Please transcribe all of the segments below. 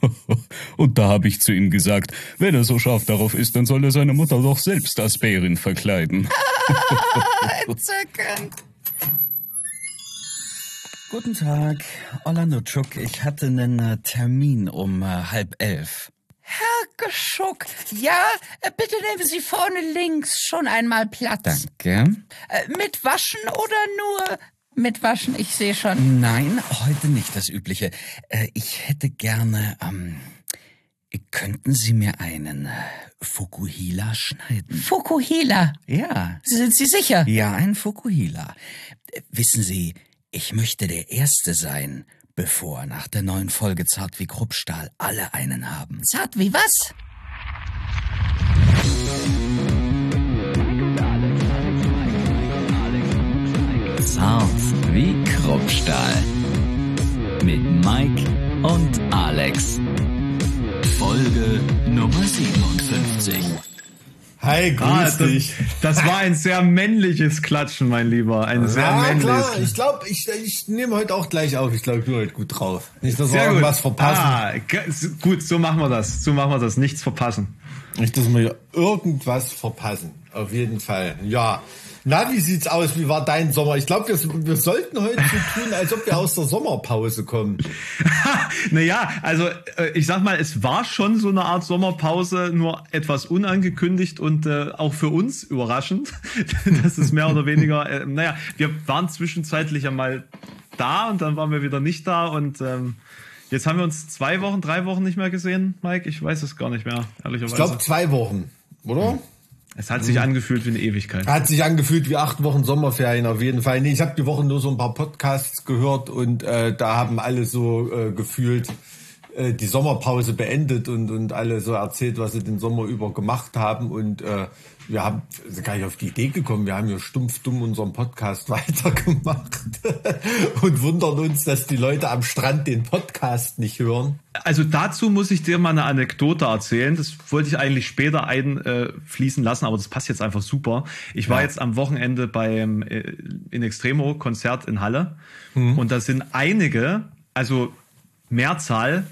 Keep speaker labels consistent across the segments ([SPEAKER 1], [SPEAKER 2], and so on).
[SPEAKER 1] Und da habe ich zu ihm gesagt, wenn er so scharf darauf ist, dann soll er seine Mutter doch selbst als Bärin verkleiden.
[SPEAKER 2] Entzückend.
[SPEAKER 3] Guten Tag, Orlando Czuk. Ich hatte einen äh, Termin um äh, halb elf.
[SPEAKER 2] Herr Geschuck, ja, äh, bitte nehmen Sie vorne links schon einmal Platz.
[SPEAKER 3] Danke.
[SPEAKER 2] Äh, mit Waschen oder nur mit Waschen? Ich sehe schon.
[SPEAKER 3] Nein, heute nicht das Übliche. Äh, ich hätte gerne, ähm, könnten Sie mir einen Fukuhila schneiden?
[SPEAKER 2] Fukuhila.
[SPEAKER 3] Ja.
[SPEAKER 2] Sind Sie sicher?
[SPEAKER 3] Ja, ein Fukuhila. Äh, Wissen Sie, ich möchte der Erste sein, bevor nach der neuen Folge Zart wie Kruppstahl alle einen haben.
[SPEAKER 2] Zart wie was?
[SPEAKER 4] Zart wie Kruppstahl. Mit Mike und Alex. Folge Nummer 57.
[SPEAKER 5] Hi, grüß
[SPEAKER 6] Ah, das,
[SPEAKER 5] dich.
[SPEAKER 6] das war ein sehr männliches Klatschen, mein Lieber. Ein sehr
[SPEAKER 5] ja,
[SPEAKER 6] männliches
[SPEAKER 5] klar.
[SPEAKER 6] Klatschen.
[SPEAKER 5] Ich glaube, ich, ich nehme heute auch gleich auf. Ich glaube, ich bin heute gut drauf. Nicht, dass wir
[SPEAKER 6] Sehr
[SPEAKER 5] irgendwas verpassen.
[SPEAKER 6] Ah, gut, so machen wir das. So machen wir das. Nichts verpassen.
[SPEAKER 5] Nicht, dass wir irgendwas verpassen. Auf jeden Fall. Ja. Na, wie sieht's aus? Wie war dein Sommer? Ich glaube, wir, wir sollten heute so tun, als ob wir aus der Sommerpause kommen.
[SPEAKER 6] naja, also äh, ich sag mal, es war schon so eine Art Sommerpause, nur etwas unangekündigt und äh, auch für uns überraschend. das ist mehr oder weniger, äh, naja, wir waren zwischenzeitlich einmal da und dann waren wir wieder nicht da und ähm, jetzt haben wir uns zwei Wochen, drei Wochen nicht mehr gesehen, Mike. Ich weiß es gar nicht mehr, ehrlicherweise.
[SPEAKER 5] Ich glaube, zwei Wochen, oder?
[SPEAKER 6] Es hat sich angefühlt wie eine Ewigkeit.
[SPEAKER 5] Hat sich angefühlt wie acht Wochen Sommerferien auf jeden Fall. Nee, ich habe die Woche nur so ein paar Podcasts gehört und äh, da haben alle so äh, gefühlt äh, die Sommerpause beendet und, und alle so erzählt, was sie den Sommer über gemacht haben. Und äh, wir haben sind gar nicht auf die Idee gekommen, wir haben ja stumpf dumm unseren Podcast weitergemacht und wundern uns, dass die Leute am Strand den Podcast nicht hören.
[SPEAKER 6] Also dazu muss ich dir mal eine Anekdote erzählen. Das wollte ich eigentlich später einfließen lassen, aber das passt jetzt einfach super. Ich war
[SPEAKER 5] Ja.
[SPEAKER 6] jetzt am Wochenende beim äh, In Extremo Konzert in Halle und da sind einige, also Mehrzahl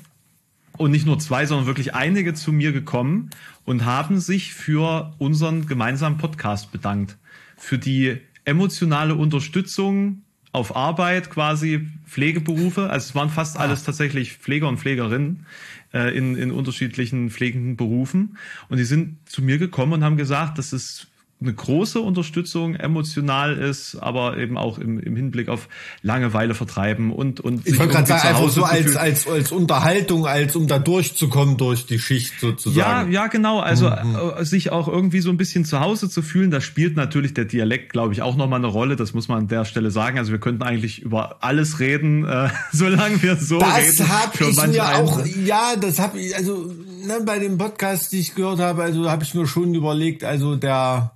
[SPEAKER 6] und nicht nur zwei, sondern wirklich einige zu mir gekommen und haben sich für unseren gemeinsamen Podcast bedankt. Für die emotionale Unterstützung auf Arbeit quasi, Pflegeberufe. Also es waren fast alles tatsächlich Pfleger und Pflegerinnen äh, in, in unterschiedlichen pflegenden Berufen. Und die sind zu mir gekommen und haben gesagt, dass es eine große Unterstützung emotional ist, aber eben auch im, im Hinblick auf Langeweile vertreiben und und
[SPEAKER 5] Ich wollte gerade sagen, einfach so als, als, als Unterhaltung, als um da durchzukommen durch die Schicht
[SPEAKER 6] Ja,
[SPEAKER 5] sozusagen.
[SPEAKER 6] ja, genau. Also
[SPEAKER 5] Mhm.
[SPEAKER 6] äh, sich auch irgendwie so ein bisschen zu Hause zu fühlen, da spielt natürlich der Dialekt, glaube ich, auch nochmal eine Rolle. Das muss man an der Stelle sagen. Also wir könnten eigentlich über alles reden, äh, solange wir so
[SPEAKER 5] Das
[SPEAKER 6] reden.
[SPEAKER 5] habe
[SPEAKER 6] Für
[SPEAKER 5] ich mir
[SPEAKER 6] einen.
[SPEAKER 5] auch, ja, das habe ich, also ne, bei dem Podcast, die ich gehört habe, also habe ich mir schon überlegt, also der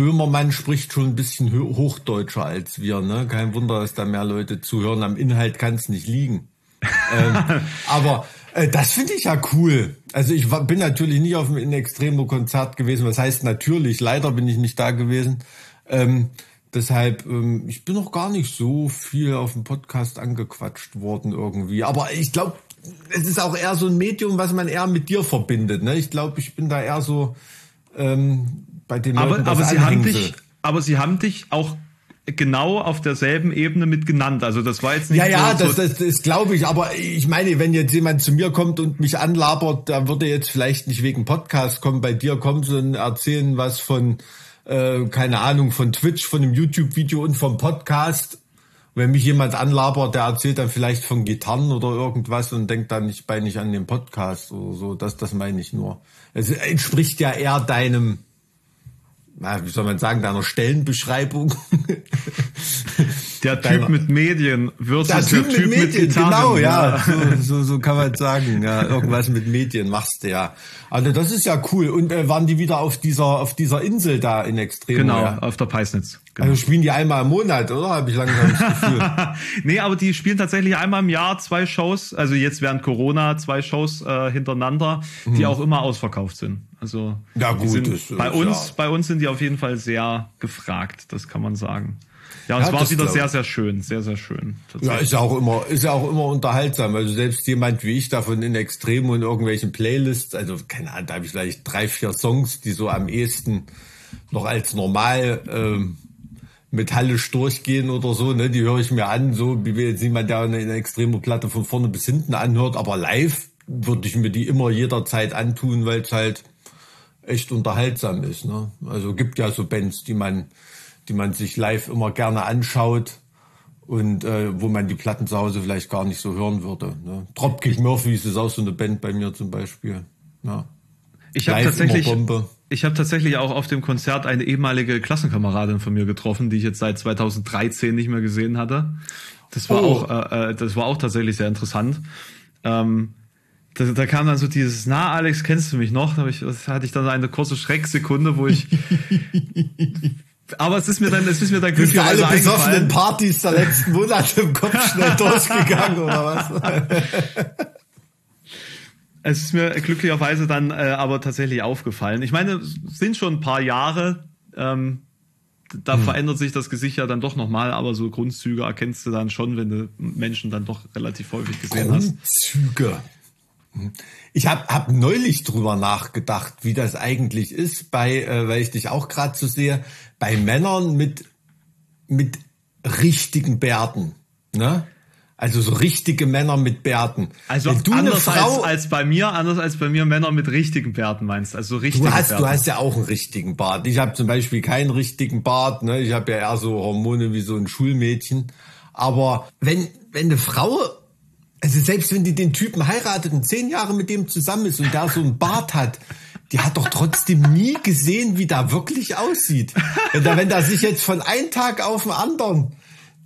[SPEAKER 5] Böhmermann spricht schon ein bisschen hochdeutscher als wir, ne? Kein Wunder, dass da mehr Leute zuhören. Am Inhalt kann es nicht liegen. ähm, aber äh, das finde ich ja cool. Also ich war, bin natürlich nicht auf dem In Extremo Konzert gewesen. Was heißt natürlich? Leider bin ich nicht da gewesen. Ähm, deshalb, ähm, ich bin noch gar nicht so viel auf dem Podcast angequatscht worden irgendwie. Aber ich glaube, es ist auch eher so ein Medium, was man eher mit dir verbindet. Ne? Ich glaube, ich bin da eher so ähm, bei den Leuten
[SPEAKER 6] aber, aber sie haben dich, aber sie haben dich auch genau auf derselben Ebene mit genannt. Also das war jetzt nicht
[SPEAKER 5] Ja, ja,
[SPEAKER 6] so,
[SPEAKER 5] das, das, das glaube ich. Aber ich meine, wenn jetzt jemand zu mir kommt und mich anlabert, da würde jetzt vielleicht nicht wegen Podcast kommen. Bei dir kommen sie und erzählen was von, äh, keine Ahnung, von Twitch, von einem YouTube-Video und vom Podcast. Wenn mich jemand anlabert, der erzählt dann vielleicht von Gitarren oder irgendwas und denkt dann nicht bei nicht an den Podcast oder so. Das, das meine ich nur. Es entspricht ja eher deinem, na, wie soll man sagen, deiner Stellenbeschreibung.
[SPEAKER 6] der Typ mit Medien versus
[SPEAKER 5] Der Typ, mit Medien,
[SPEAKER 6] Gitarren.
[SPEAKER 5] genau, ja. So, so, so kann man sagen. Ja, irgendwas mit Medien machst du ja. Also das ist ja cool. Und äh, waren die wieder auf dieser auf dieser Insel da in Extrem?
[SPEAKER 6] Genau,
[SPEAKER 5] Ja.
[SPEAKER 6] auf der Peisnitz. Genau.
[SPEAKER 5] Also spielen die einmal im Monat, oder? Habe ich langsam das Gefühl.
[SPEAKER 6] nee, aber die spielen tatsächlich einmal im Jahr zwei Shows, also jetzt während Corona zwei Shows äh, hintereinander, die auch immer ausverkauft sind. Also
[SPEAKER 5] Ja, gut,
[SPEAKER 6] sind,
[SPEAKER 5] ist,
[SPEAKER 6] bei uns,
[SPEAKER 5] ja.
[SPEAKER 6] bei uns sind die auf jeden Fall sehr gefragt, das kann man sagen. Ja, und
[SPEAKER 5] Ja,
[SPEAKER 6] es war wieder sehr, sehr schön, sehr, sehr schön.
[SPEAKER 5] Ja, ist ja auch immer, ist ja auch immer unterhaltsam. Also selbst jemand wie ich davon in Extremen und irgendwelchen Playlists, also keine Ahnung, da habe ich vielleicht drei, vier Songs, die so am ehesten noch als normal ähm, metallisch durchgehen oder so, ne, die höre ich mir an, so wie wir jetzt jemand, der eine, eine extreme Platte von vorne bis hinten anhört, aber live würde ich mir die immer jederzeit antun, weil es halt echt unterhaltsam ist. Ne? Also gibt ja so Bands, die man, die man sich live immer gerne anschaut und äh, wo man die Platten zu Hause vielleicht gar nicht so hören würde. Ne? Dropkick Murphys ist auch so eine Band bei mir zum Beispiel. Ja.
[SPEAKER 6] Ich habe tatsächlich, ich habe tatsächlich auch auf dem Konzert eine ehemalige Klassenkameradin von mir getroffen, die ich jetzt seit 2013 nicht mehr gesehen hatte. Das war
[SPEAKER 5] Oh.
[SPEAKER 6] auch, äh, äh, das war auch tatsächlich sehr interessant. Ähm, da, da kam dann so dieses, na Alex, kennst du mich noch? Da ich, das hatte ich dann eine kurze Schrecksekunde, wo ich. Aber es ist mir dann, es ist mir dann glücklicherweise
[SPEAKER 5] alle besoffenen. Partys der letzten Monate im Kopf schnell durchgegangen oder was?
[SPEAKER 6] Es ist mir glücklicherweise dann äh, aber tatsächlich aufgefallen. Ich meine, es sind schon ein paar Jahre. Ähm, da
[SPEAKER 5] Hm.
[SPEAKER 6] verändert sich das Gesicht ja dann doch nochmal, aber so Grundzüge erkennst du dann schon, wenn du Menschen dann doch relativ häufig gesehen hast.
[SPEAKER 5] Grundzüge. Ich habe hab neulich drüber nachgedacht, wie das eigentlich ist, bei, äh, weil ich dich auch gerade so sehe, bei Männern mit, mit richtigen Bärten. Ne? Also so richtige Männer mit Bärten.
[SPEAKER 6] Also
[SPEAKER 5] Wenn du eine
[SPEAKER 6] anders
[SPEAKER 5] Frau,
[SPEAKER 6] als, als bei mir, anders als bei mir Männer mit richtigen Bärten meinst, also so richtige
[SPEAKER 5] Du hast,
[SPEAKER 6] Bärte.
[SPEAKER 5] du hast ja auch einen richtigen Bart. Ich habe zum Beispiel keinen richtigen Bart. Ne? Ich habe ja eher so Hormone wie so ein Schulmädchen. Aber wenn, wenn eine Frau, also selbst wenn die den Typen heiratet und zehn Jahre mit dem zusammen ist und der so einen Bart hat, die hat doch trotzdem nie gesehen, wie da wirklich aussieht. Wenn der, wenn der sich jetzt von einem Tag auf den anderen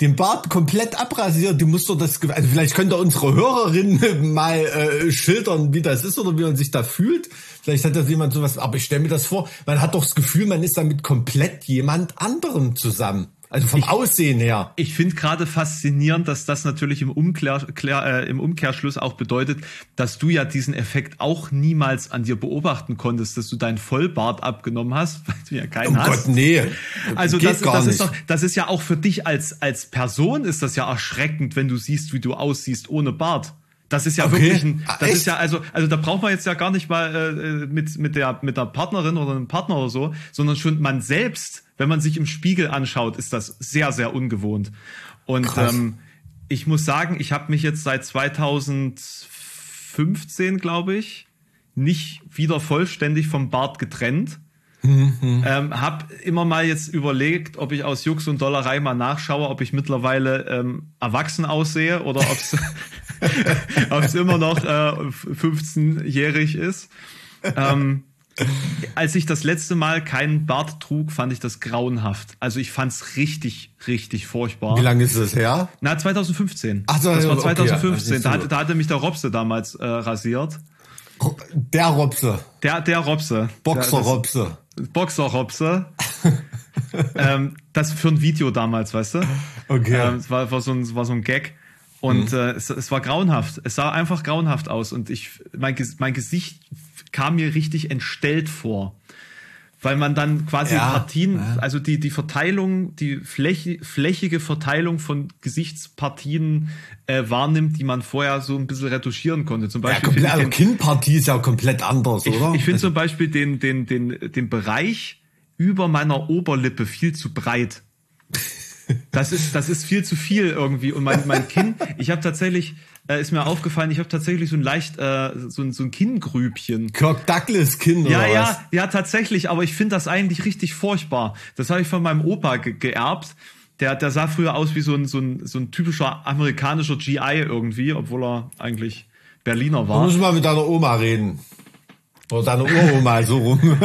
[SPEAKER 5] den Bart komplett abrasiert, du musst doch das, also vielleicht könnt ihr unsere Hörerinnen mal äh, schildern, wie das ist oder wie man sich da fühlt. Vielleicht hat das jemand sowas, aber ich stelle mir das vor, man hat doch das Gefühl, man ist damit komplett jemand anderem zusammen. Also vom Aussehen her.
[SPEAKER 6] Ich finde gerade faszinierend, dass das natürlich im, Klär, äh, im Umkehrschluss auch bedeutet, dass du ja diesen Effekt auch niemals an dir beobachten konntest, dass du deinen Vollbart abgenommen hast, weil du ja keinen
[SPEAKER 5] Oh
[SPEAKER 6] hast.
[SPEAKER 5] Gott, nee.
[SPEAKER 6] Also das, das ist doch, das ist ja auch für dich als als Person ist das ja erschreckend, wenn du siehst, wie du aussiehst ohne Bart. Das ist ja
[SPEAKER 5] Okay.
[SPEAKER 6] wirklich ein,
[SPEAKER 5] Ah,
[SPEAKER 6] das
[SPEAKER 5] echt?
[SPEAKER 6] ist ja also also da braucht man jetzt ja gar nicht mal äh, mit mit der mit der Partnerin oder einem Partner oder so, sondern schon man selbst, wenn man sich im Spiegel anschaut, ist das sehr sehr ungewohnt. Und
[SPEAKER 5] Krass.
[SPEAKER 6] ähm, ich muss sagen, ich habe mich jetzt seit 2015, glaube ich, nicht wieder vollständig vom Bart getrennt. Ähm, hab immer mal jetzt überlegt, ob ich aus Jux und Dollerei mal nachschaue, ob ich mittlerweile ähm, erwachsen aussehe oder ob es immer noch äh, 15-jährig ist. Ähm, als ich das letzte Mal keinen Bart trug, fand ich das grauenhaft. Also ich fand's richtig, richtig furchtbar.
[SPEAKER 5] Wie lange ist das her?
[SPEAKER 6] Na, 2015.
[SPEAKER 5] Ach so,
[SPEAKER 6] das war
[SPEAKER 5] okay,
[SPEAKER 6] 2015.
[SPEAKER 5] also
[SPEAKER 6] da, hatte, da hatte mich der Robse damals äh, rasiert.
[SPEAKER 5] Der Robse.
[SPEAKER 6] Der, der Robse.
[SPEAKER 5] Boxer
[SPEAKER 6] Der- das-
[SPEAKER 5] Robse.
[SPEAKER 6] Ähm, das für ein Video damals, weißt du?
[SPEAKER 5] Okay.
[SPEAKER 6] Ähm, es war, war, so ein, war so ein Gag. Und
[SPEAKER 5] Mhm.
[SPEAKER 6] äh, es, es war grauenhaft. Es sah einfach grauenhaft aus. Und ich, mein, mein Gesicht kam mir richtig entstellt vor. Weil man dann quasi
[SPEAKER 5] Ja,
[SPEAKER 6] Partien,
[SPEAKER 5] ja.
[SPEAKER 6] also die, die Verteilung, die Fläche, flächige Verteilung von Gesichtspartien äh, wahrnimmt, die man vorher so ein bisschen retuschieren konnte. Zum
[SPEAKER 5] Ja,
[SPEAKER 6] Beispiel
[SPEAKER 5] komplett,
[SPEAKER 6] finde ich
[SPEAKER 5] also Kinnpartie ist ja komplett anders,
[SPEAKER 6] ich,
[SPEAKER 5] oder?
[SPEAKER 6] ich finde
[SPEAKER 5] Also-
[SPEAKER 6] zum Beispiel den, den, den, den Bereich über meiner Oberlippe viel zu breit. Das ist, das ist viel zu viel irgendwie. Und mein, mein Kinn, ich habe tatsächlich, äh, ist mir aufgefallen, ich habe tatsächlich so ein leicht, äh, so, ein, so ein Kinngrübchen.
[SPEAKER 5] Kirk Douglas Kinn
[SPEAKER 6] Ja,
[SPEAKER 5] oder
[SPEAKER 6] ja,
[SPEAKER 5] was?
[SPEAKER 6] ja, tatsächlich, aber ich finde das eigentlich richtig furchtbar. Das habe ich von meinem Opa ge geerbt. Der, der sah früher aus wie so ein, so, ein, so ein typischer amerikanischer GI irgendwie, obwohl er eigentlich Berliner
[SPEAKER 5] Da
[SPEAKER 6] war.
[SPEAKER 5] muss mal mit deiner Oma reden. Oder deiner Uroma so rum.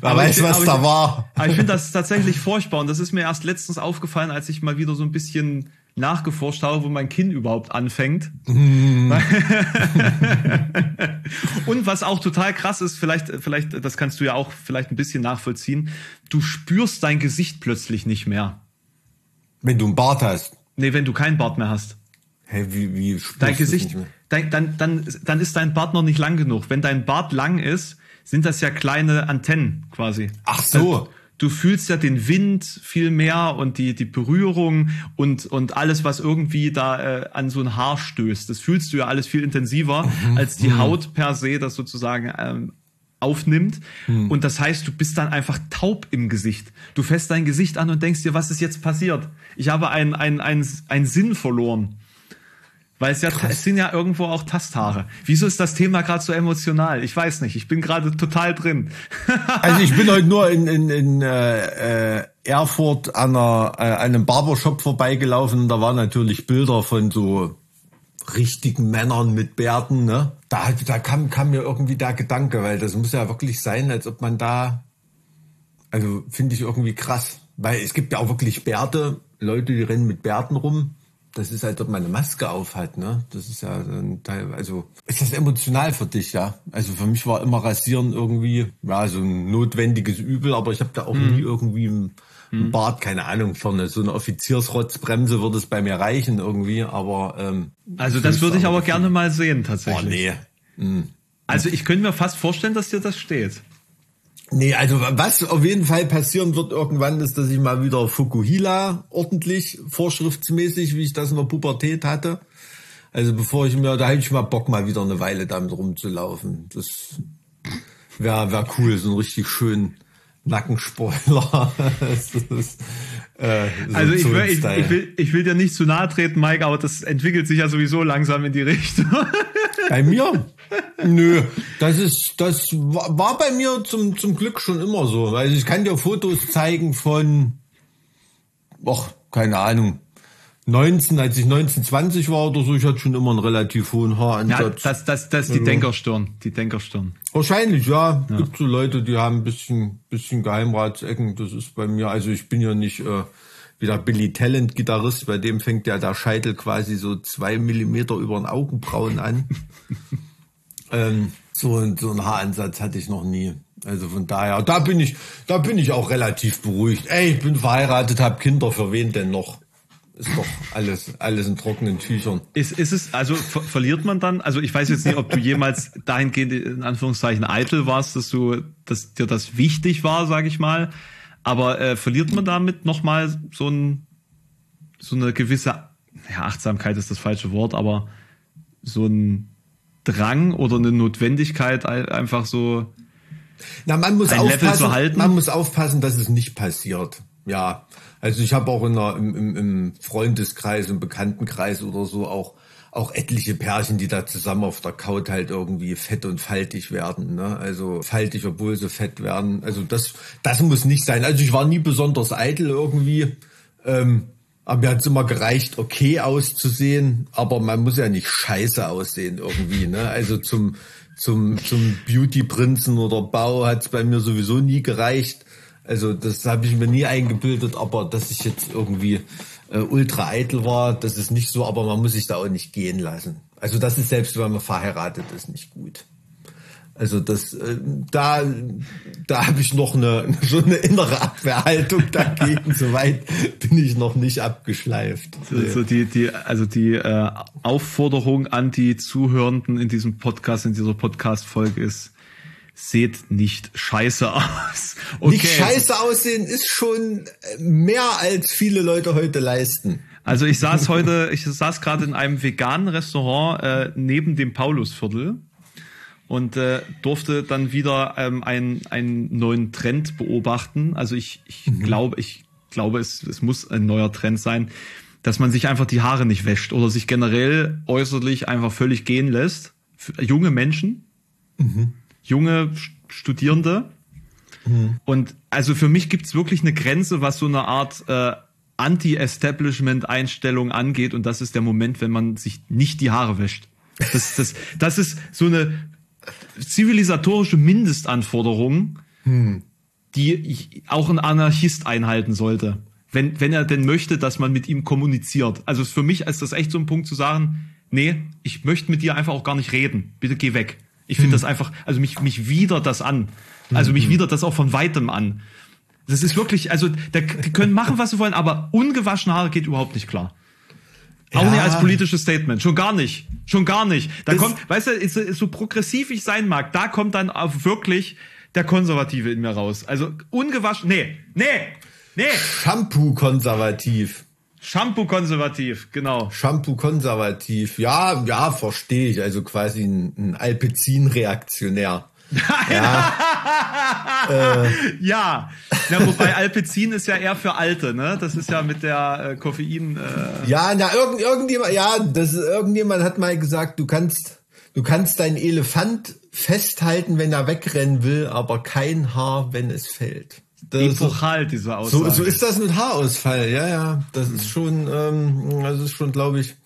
[SPEAKER 5] Wer
[SPEAKER 6] Aber
[SPEAKER 5] weiß,
[SPEAKER 6] ich-
[SPEAKER 5] was
[SPEAKER 6] aber
[SPEAKER 5] da
[SPEAKER 6] ich-
[SPEAKER 5] war.
[SPEAKER 6] Aber ich finde das tatsächlich furchtbar und das ist mir erst letztens aufgefallen, als ich mal wieder so ein bisschen nachgeforscht habe, wo mein Kinn überhaupt anfängt. und was auch total krass ist, vielleicht, vielleicht, das kannst du ja auch vielleicht ein bisschen nachvollziehen, du spürst dein Gesicht plötzlich nicht mehr.
[SPEAKER 5] Wenn du einen Bart hast.
[SPEAKER 6] Nee, wenn du keinen Bart mehr hast.
[SPEAKER 5] Hey, wie, wie spürst
[SPEAKER 6] Dein Gesicht, dein, dann, dann, dann ist dein Bart noch nicht lang genug. Wenn dein Bart lang ist, sind das ja kleine Antennen quasi.
[SPEAKER 5] Ach so.
[SPEAKER 6] Du fühlst ja den Wind viel mehr und die, die Berührung und, und alles, was irgendwie da äh, an so ein Haar stößt. Das fühlst du ja alles viel intensiver, als die Haut per se das sozusagen ähm, aufnimmt. Und das heißt, du bist dann einfach taub im Gesicht. Du fässt dein Gesicht an und denkst dir, was ist jetzt passiert? Ich habe einen ein, ein, ein Sinn verloren. Weil es ja, es sind ja irgendwo auch Tasthaare. Wieso ist das Thema gerade so emotional? Ich weiß nicht. Ich bin gerade total drin.
[SPEAKER 5] Also ich bin heute nur in, in, in äh, äh, Erfurt an, einer, äh, einem Barbershop vorbeigelaufen. Da waren natürlich Bilder von so richtigen Männern mit Bärten. Ne? Da, da kam, kam mir irgendwie der Gedanke, weil das muss ja wirklich sein, als ob man da, also finde ich irgendwie krass. Weil es gibt ja auch wirklich Bärte, Leute, die rennen mit Bärten rum. Das ist halt, ob man eine Maske auf hat, ne? Das ist ja ein Teil, also ist das emotional für dich, ja? Also für mich war immer Rasieren irgendwie, ja, so ein notwendiges Übel, aber ich habe da auch
[SPEAKER 6] Mhm.
[SPEAKER 5] nie irgendwie im, im Bart, keine Ahnung, vorne so eine Offiziersrotzbremse würde es bei mir reichen irgendwie, aber ähm,
[SPEAKER 6] Also das würde ich aber gerne mal sehen,
[SPEAKER 5] Oh
[SPEAKER 6] tatsächlich.
[SPEAKER 5] nee.
[SPEAKER 6] Also ich könnte mir fast vorstellen, dass dir das steht.
[SPEAKER 5] Nee, also was auf jeden Fall passieren wird irgendwann, ist, dass ich mal wieder Fukuhila ordentlich, vorschriftsmäßig, wie ich das in der Pubertät hatte. Also bevor ich mir, da hätte ich mal Bock, mal wieder eine Weile damit rumzulaufen. Das wäre wär cool, so ein richtig schön Nackenspoiler. das ist, äh, so
[SPEAKER 6] Also ich will, ich, ich, will, ich will dir nicht zu nahe treten, Mike, aber das entwickelt sich ja sowieso langsam in die Richtung.
[SPEAKER 5] Bei mir? Nö, das ist, das war bei mir zum, zum Glück schon immer so. Also ich kann dir Fotos zeigen von, ach, keine Ahnung, 19, als ich 19, 20 war oder so, ich hatte schon immer einen relativ hohen
[SPEAKER 6] Ja,
[SPEAKER 5] Haaransatz.
[SPEAKER 6] das, das, das ist die Denkerstirn. Die Denkerstirn.
[SPEAKER 5] Wahrscheinlich, ja. Gibt so Leute, die haben ein bisschen, bisschen Geheimratsecken. Das ist bei mir, also ich bin ja nicht äh, wie der Billy Talent Gitarrist, bei dem fängt ja der Scheitel quasi so zwei Millimeter über den Augenbrauen an. ähm, so, ein- so einen Haaransatz hatte ich noch nie. Also von daher, da bin ich, da bin ich auch relativ beruhigt. Ey, ich bin verheiratet, habe Kinder, für wen denn noch? Ist doch alles, alles in trockenen Tüchern.
[SPEAKER 6] Ist, ist es, also ver verliert man dann, also ich weiß jetzt nicht, ob du jemals dahingehend in Anführungszeichen eitel warst, dass du, dass dir das wichtig war, sage ich mal, aber äh, verliert man damit nochmal so ein, so eine gewisse, ja, Achtsamkeit ist das falsche Wort, aber so ein Drang oder eine Notwendigkeit ein- einfach so,
[SPEAKER 5] Na, man muss
[SPEAKER 6] ein Level
[SPEAKER 5] aufpassen,
[SPEAKER 6] zu halten?
[SPEAKER 5] man muss aufpassen, dass es nicht passiert. Ja, also ich habe auch in der, im, im, im Freundeskreis, im Bekanntenkreis oder so auch auch etliche Pärchen, die da zusammen auf der Couch halt irgendwie fett und faltig werden. Ne? Also faltig, obwohl sie fett werden. Also das, das muss nicht sein. Also ich war nie besonders eitel irgendwie. Ähm, aber mir hat es immer gereicht, okay auszusehen, aber man muss ja nicht scheiße aussehen irgendwie. Ne? Also zum, zum, zum Beauty-Prinzen oder Bau hat es bei mir sowieso nie gereicht. Also das habe ich mir nie eingebildet, aber dass ich jetzt irgendwie äh, ultra eitel war, das ist nicht so, aber man muss sich da auch nicht gehen lassen. Also das ist selbst, wenn man verheiratet ist, nicht gut. Also das, äh, da, da habe ich noch eine so eine innere Abwehrhaltung dagegen. Soweit bin ich noch nicht abgeschleift.
[SPEAKER 6] so die, die, also die äh, Aufforderung an die Zuhörenden in diesem Podcast, in dieser Podcast-Folge ist, seht nicht scheiße aus. Okay.
[SPEAKER 5] Nicht scheiße aussehen ist schon mehr als viele Leute heute leisten.
[SPEAKER 6] Also ich saß heute, ich saß gerade in einem veganen Restaurant äh, neben dem Paulusviertel und äh, durfte dann wieder ähm, einen, einen neuen Trend beobachten. Also ich, ich glaube, ich glaube, es, es muss ein neuer Trend sein, dass man sich einfach die Haare nicht wäscht oder sich generell äußerlich einfach völlig gehen lässt. Für junge Menschen, junge St- Studierende. Und also für mich gibt's wirklich eine Grenze, was so eine Art äh, Anti-Establishment-Einstellung angeht. Und das ist der Moment, wenn man sich nicht die Haare wäscht. Das, das, das ist so eine zivilisatorische Mindestanforderung, die ich- auch ein Anarchist einhalten sollte. Wenn, wenn er denn möchte, dass man mit ihm kommuniziert. Also für mich ist das echt so ein Punkt zu sagen, nee, ich möchte mit dir einfach auch gar nicht reden. Bitte geh weg. Ich finde das einfach, also mich, mich widert das an. Also mich widert das auch von weitem an. Das ist wirklich, also der, die können machen, was sie wollen, aber ungewaschene Haare geht überhaupt nicht klar. Auch
[SPEAKER 5] Ja.
[SPEAKER 6] nicht als politisches Statement. Schon gar nicht. Schon gar nicht. Da
[SPEAKER 5] Das-
[SPEAKER 6] kommt, weißt du, ist, ist so progressiv ich sein mag, da kommt dann auch wirklich der Konservative in mir raus. Also ungewaschen, nee, nee, nee.
[SPEAKER 5] Shampoo-konservativ.
[SPEAKER 6] Shampoo-konservativ, genau.
[SPEAKER 5] Shampoo-konservativ. Ja, ja, verstehe ich. Also quasi ein, ein Alpezin-Reaktionär.
[SPEAKER 6] ja. äh. ja. ja, wobei Alpezin ist ja eher für Alte, ne? Das ist ja mit der äh, Koffein. Äh
[SPEAKER 5] ja, na irgend, irgendjemand, ja, das irgendjemand hat mal gesagt, du kannst, du kannst deinen Elefant festhalten, wenn er wegrennen will, aber kein Haar, wenn es fällt.
[SPEAKER 6] Das Epochal, diese Aussage.
[SPEAKER 5] So, so ist das mit Haarausfall, ja, ja. Das ist schon, ähm, das ist schon, glaube ich,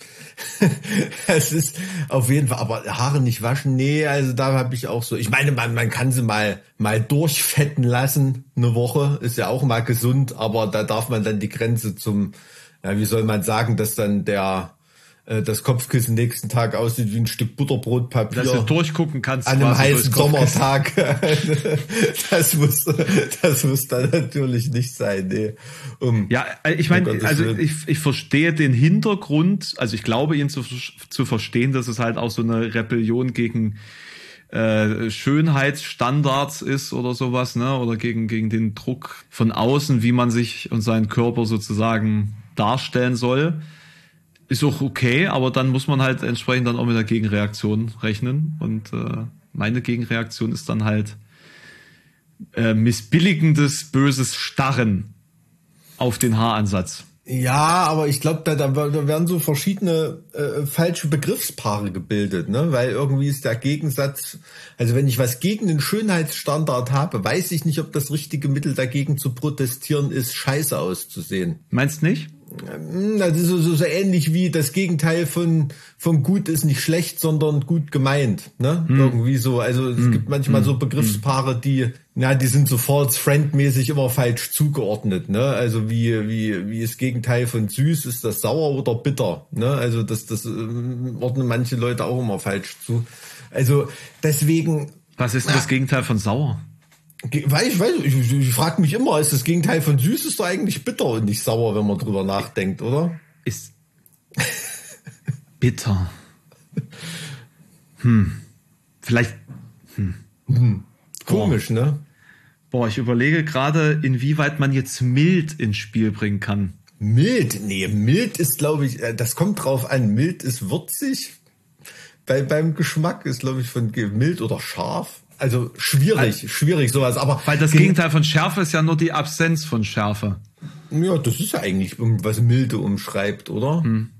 [SPEAKER 5] es ist auf jeden Fall, aber Haare nicht waschen, nee, also da habe ich auch so. Ich meine, man, man kann sie mal mal durchfetten lassen, eine Woche, ist ja auch mal gesund, aber da darf man dann die Grenze zum, ja, wie soll man sagen, dass dann der das Kopfkissen nächsten Tag aussieht wie ein Stück Butterbrotpapier.
[SPEAKER 6] Dass du durchgucken kannst.
[SPEAKER 5] An einem heißen Sommertag. das muss, das muss dann natürlich nicht sein. Nee.
[SPEAKER 6] Um, ja, äh, ich meine, also ich, ich verstehe den Hintergrund, also ich glaube ihn zu, zu verstehen, dass es halt auch so eine Rebellion gegen äh, Schönheitsstandards ist oder sowas, ne? Oder gegen, gegen den Druck von außen, wie man sich und seinen Körper sozusagen darstellen soll ist auch okay, aber dann muss man halt entsprechend dann auch mit der Gegenreaktion rechnen. Und äh, meine Gegenreaktion ist dann halt äh, missbilligendes, böses Starren auf den Haaransatz.
[SPEAKER 5] Ja, aber ich glaube, da, da, werden so verschiedene äh, falsche Begriffspaare gebildet, ne? Weil irgendwie ist der Gegensatz, also wenn ich was gegen den Schönheitsstandard habe, weiß ich nicht, ob das richtige Mittel dagegen zu protestieren ist, scheiße auszusehen.
[SPEAKER 6] Meinst nicht?
[SPEAKER 5] Hm, das ist so, so, so ähnlich wie das Gegenteil von, von gut ist nicht schlecht, sondern gut gemeint. Ne? Hm. Irgendwie so. Also es hm. gibt manchmal hm. so Begriffspaare, die, na, die sind so false friend-mäßig immer falsch zugeordnet. Ne? Also wie, wie, wie das Gegenteil von süß, ist das sauer oder bitter. Ne? Also das, das äh, ordnen manche Leute auch immer falsch zu. Also deswegen.
[SPEAKER 6] Was ist na, das Gegenteil von sauer?
[SPEAKER 5] Weil ich weiß, ich, ich, frage mich immer, ist das Gegenteil von süß ist doch eigentlich bitter und nicht sauer, wenn man drüber nachdenkt, oder?
[SPEAKER 6] Ist bitter. Hm. Vielleicht. Hm.
[SPEAKER 5] Hm. Komisch, Boah. ne?
[SPEAKER 6] Boah, ich überlege gerade, inwieweit man jetzt mild ins Spiel bringen kann.
[SPEAKER 5] Mild? Nee, mild ist, glaube ich, äh, das kommt drauf an. Mild ist würzig. Bei, beim Geschmack ist, glaube ich, von mild oder scharf also schwierig, schwierig sowas. Aber
[SPEAKER 6] weil das Gegenteil von Schärfe ist ja nur die Absenz von Schärfe.
[SPEAKER 5] Ja, das ist ja eigentlich was milde umschreibt, oder? Hm.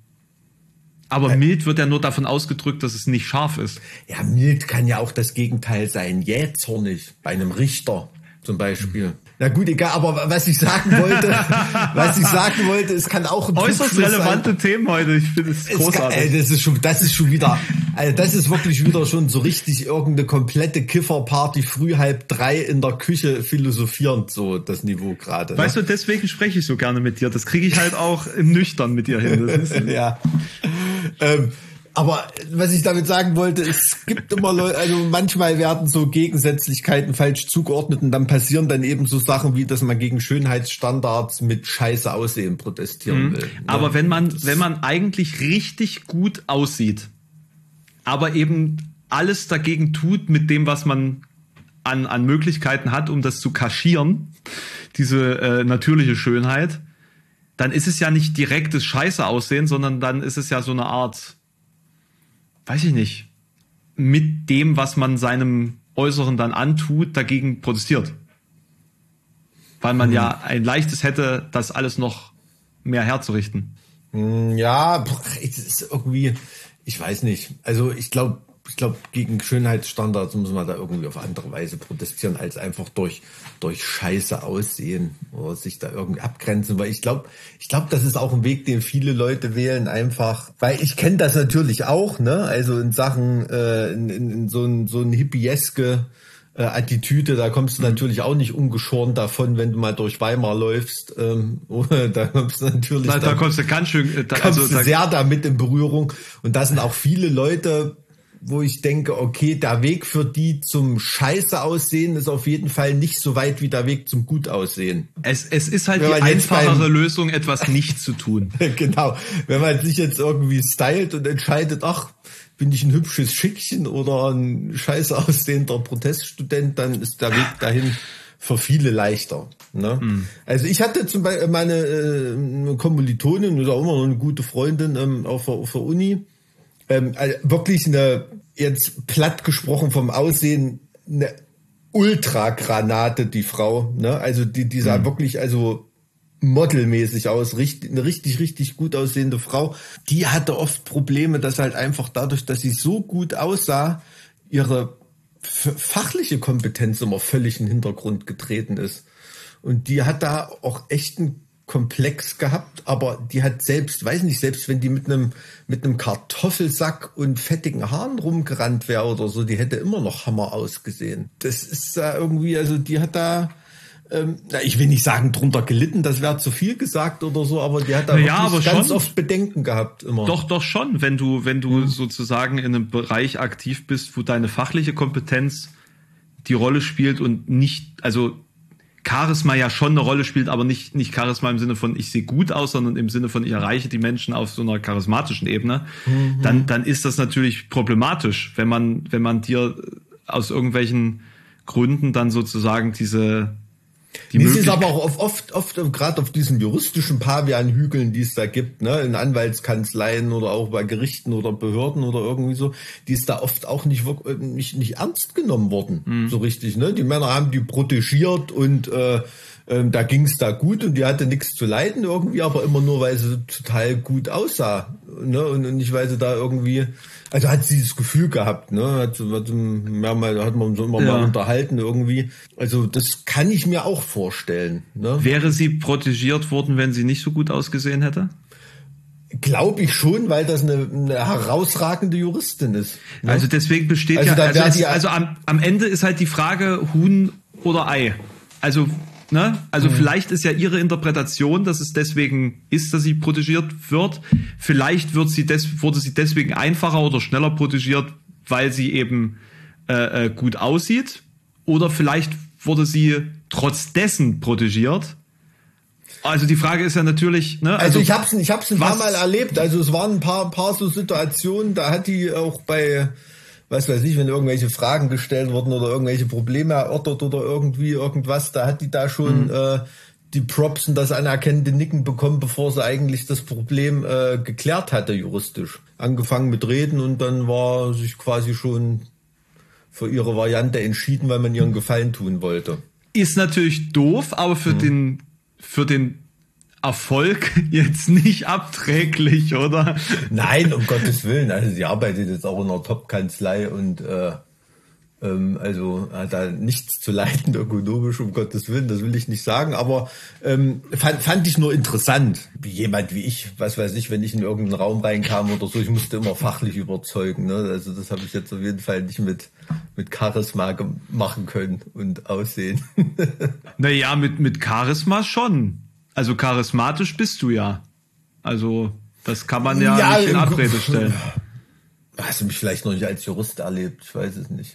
[SPEAKER 6] Aber äh, mild wird ja nur davon ausgedrückt, dass es nicht scharf ist.
[SPEAKER 5] Ja, mild kann ja auch das Gegenteil sein. Jähzornig bei einem Richter zum Beispiel. Na gut, egal, aber was ich sagen wollte, was ich sagen wollte, es kann auch
[SPEAKER 6] ein äußerst relevante sein. Themen heute. Ich finde es großartig. Kann,
[SPEAKER 5] ey, das ist schon, das ist schon wieder, also das ist wirklich wieder schon so richtig irgendeine komplette Kifferparty früh halb drei in der Küche philosophierend so das Niveau gerade.
[SPEAKER 6] Ne? Weißt du, deswegen spreche ich so gerne mit dir. Das kriege ich halt auch nüchtern mit dir hin.
[SPEAKER 5] ja. Ähm, aber was ich damit sagen wollte, es gibt immer Leute, also manchmal werden so Gegensätzlichkeiten falsch zugeordnet und dann passieren dann eben so Sachen wie, dass man gegen Schönheitsstandards mit Scheiße aussehen protestieren mhm. will. Ne?
[SPEAKER 6] Aber wenn man, wenn man eigentlich richtig gut aussieht, aber eben alles dagegen tut mit dem, was man an, an Möglichkeiten hat, um das zu kaschieren, diese äh, natürliche Schönheit, dann ist es ja nicht direktes Scheiße aussehen, sondern dann ist es ja so eine Art weiß ich nicht, mit dem, was man seinem Äußeren dann antut, dagegen protestiert. Weil man hm. ja ein leichtes hätte, das alles noch mehr herzurichten.
[SPEAKER 5] Hm, ja, es ist irgendwie, ich weiß nicht. Also ich glaube, ich glaube, gegen Schönheitsstandards muss man da irgendwie auf andere Weise protestieren, als einfach durch, durch Scheiße aussehen oder sich da irgendwie abgrenzen. Weil ich glaube, ich glaube, das ist auch ein Weg, den viele Leute wählen, einfach, weil ich kenne das natürlich auch, ne? Also in Sachen, äh, in, in, in so ein, so ein hippieske äh, Attitüde, da kommst du mhm. natürlich auch nicht ungeschoren davon, wenn du mal durch Weimar läufst. Ähm, da kommst du natürlich.
[SPEAKER 6] Da, da kommst du ganz schön,
[SPEAKER 5] äh, da, kommst also, du sehr damit in Berührung. Und da sind auch viele Leute, wo ich denke, okay, der Weg für die zum Scheiße aussehen ist auf jeden Fall nicht so weit wie der Weg zum gut aussehen.
[SPEAKER 6] Es, es ist halt Wenn die einfachere beim, Lösung, etwas nicht zu tun.
[SPEAKER 5] genau. Wenn man sich jetzt irgendwie stylt und entscheidet, ach, bin ich ein hübsches Schickchen oder ein scheiße aussehender Proteststudent, dann ist der Weg dahin für viele leichter. Ne? Mhm. Also ich hatte zum Beispiel meine äh, Kommilitonin oder immer noch eine gute Freundin ähm, auf, auf der Uni, ähm, also wirklich eine, jetzt platt gesprochen vom Aussehen, eine Ultragranate, die Frau. Ne? Also die, die sah mhm. wirklich, also modelmäßig aus, richtig, eine richtig, richtig gut aussehende Frau. Die hatte oft Probleme, dass halt einfach dadurch, dass sie so gut aussah, ihre fachliche Kompetenz immer völlig in den Hintergrund getreten ist. Und die hat da auch echt einen Komplex gehabt, aber die hat selbst, weiß nicht, selbst wenn die mit einem mit einem Kartoffelsack und fettigen Haaren rumgerannt wäre oder so, die hätte immer noch Hammer ausgesehen. Das ist da irgendwie, also die hat da ähm, ich will nicht sagen drunter gelitten, das wäre zu viel gesagt oder so, aber die hat da
[SPEAKER 6] ja, aber
[SPEAKER 5] ganz
[SPEAKER 6] schon.
[SPEAKER 5] oft Bedenken gehabt immer.
[SPEAKER 6] Doch, doch schon, wenn du, wenn du mhm. sozusagen in einem Bereich aktiv bist, wo deine fachliche Kompetenz die Rolle spielt und nicht, also Charisma ja schon eine Rolle spielt, aber nicht, nicht Charisma im Sinne von ich sehe gut aus, sondern im Sinne von ich erreiche die Menschen auf so einer charismatischen Ebene, mhm. dann, dann ist das natürlich problematisch, wenn man, wenn man dir aus irgendwelchen Gründen dann sozusagen diese,
[SPEAKER 5] die es ist aber auch oft, oft, oft gerade auf diesen juristischen Pavianhügeln, die es da gibt, ne, in Anwaltskanzleien oder auch bei Gerichten oder Behörden oder irgendwie so, die ist da oft auch nicht wirklich, nicht, nicht ernst genommen worden, mhm. so richtig, ne? Die Männer haben die protegiert und äh, äh, da ging es da gut und die hatte nichts zu leiden irgendwie, aber immer nur, weil sie total gut aussah, ne? Und, und nicht, weil sie da irgendwie also hat sie das Gefühl gehabt, ne? Hat, hat, mehrmals, hat man so immer ja. mal unterhalten irgendwie. Also das kann ich mir auch vorstellen. Ne?
[SPEAKER 6] Wäre sie protegiert worden, wenn sie nicht so gut ausgesehen hätte?
[SPEAKER 5] Glaube ich schon, weil das eine, eine herausragende Juristin ist.
[SPEAKER 6] Ne? Also deswegen besteht also ja, also, es, also am, am Ende ist halt die Frage Huhn oder Ei. Also Ne? Also mhm. vielleicht ist ja ihre Interpretation, dass es deswegen ist, dass sie protegiert wird. Vielleicht wird sie des, wurde sie deswegen einfacher oder schneller protegiert, weil sie eben äh, äh, gut aussieht. Oder vielleicht wurde sie trotz dessen protegiert. Also die Frage ist ja natürlich, ne?
[SPEAKER 5] Also, also ich habe es ich hab's ein paar Mal erlebt. Also es waren ein paar, paar so Situationen, da hat die auch bei was weiß ich, wenn irgendwelche Fragen gestellt wurden oder irgendwelche Probleme erörtert oder irgendwie irgendwas, da hat die da schon mhm. äh, die Props und das anerkennende Nicken bekommen, bevor sie eigentlich das Problem äh, geklärt hatte juristisch. Angefangen mit Reden und dann war sich quasi schon für ihre Variante entschieden, weil man ihren Gefallen tun wollte.
[SPEAKER 6] Ist natürlich doof, aber für mhm. den für den Erfolg jetzt nicht abträglich, oder?
[SPEAKER 5] Nein, um Gottes Willen. Also sie arbeitet jetzt auch in einer Top-Kanzlei und äh, ähm, also hat da nichts zu leiden ökonomisch, um Gottes Willen, das will ich nicht sagen. Aber ähm, fand, fand ich nur interessant, wie jemand wie ich, was weiß ich, wenn ich in irgendeinen Raum reinkam oder so, ich musste immer fachlich überzeugen. Ne? Also das habe ich jetzt auf jeden Fall nicht mit, mit Charisma machen können und aussehen.
[SPEAKER 6] naja, mit, mit Charisma schon. Also charismatisch bist du ja. Also das kann man ja, ja nicht in Abrede stellen.
[SPEAKER 5] Hast du mich vielleicht noch nicht als Jurist erlebt? Ich weiß es nicht.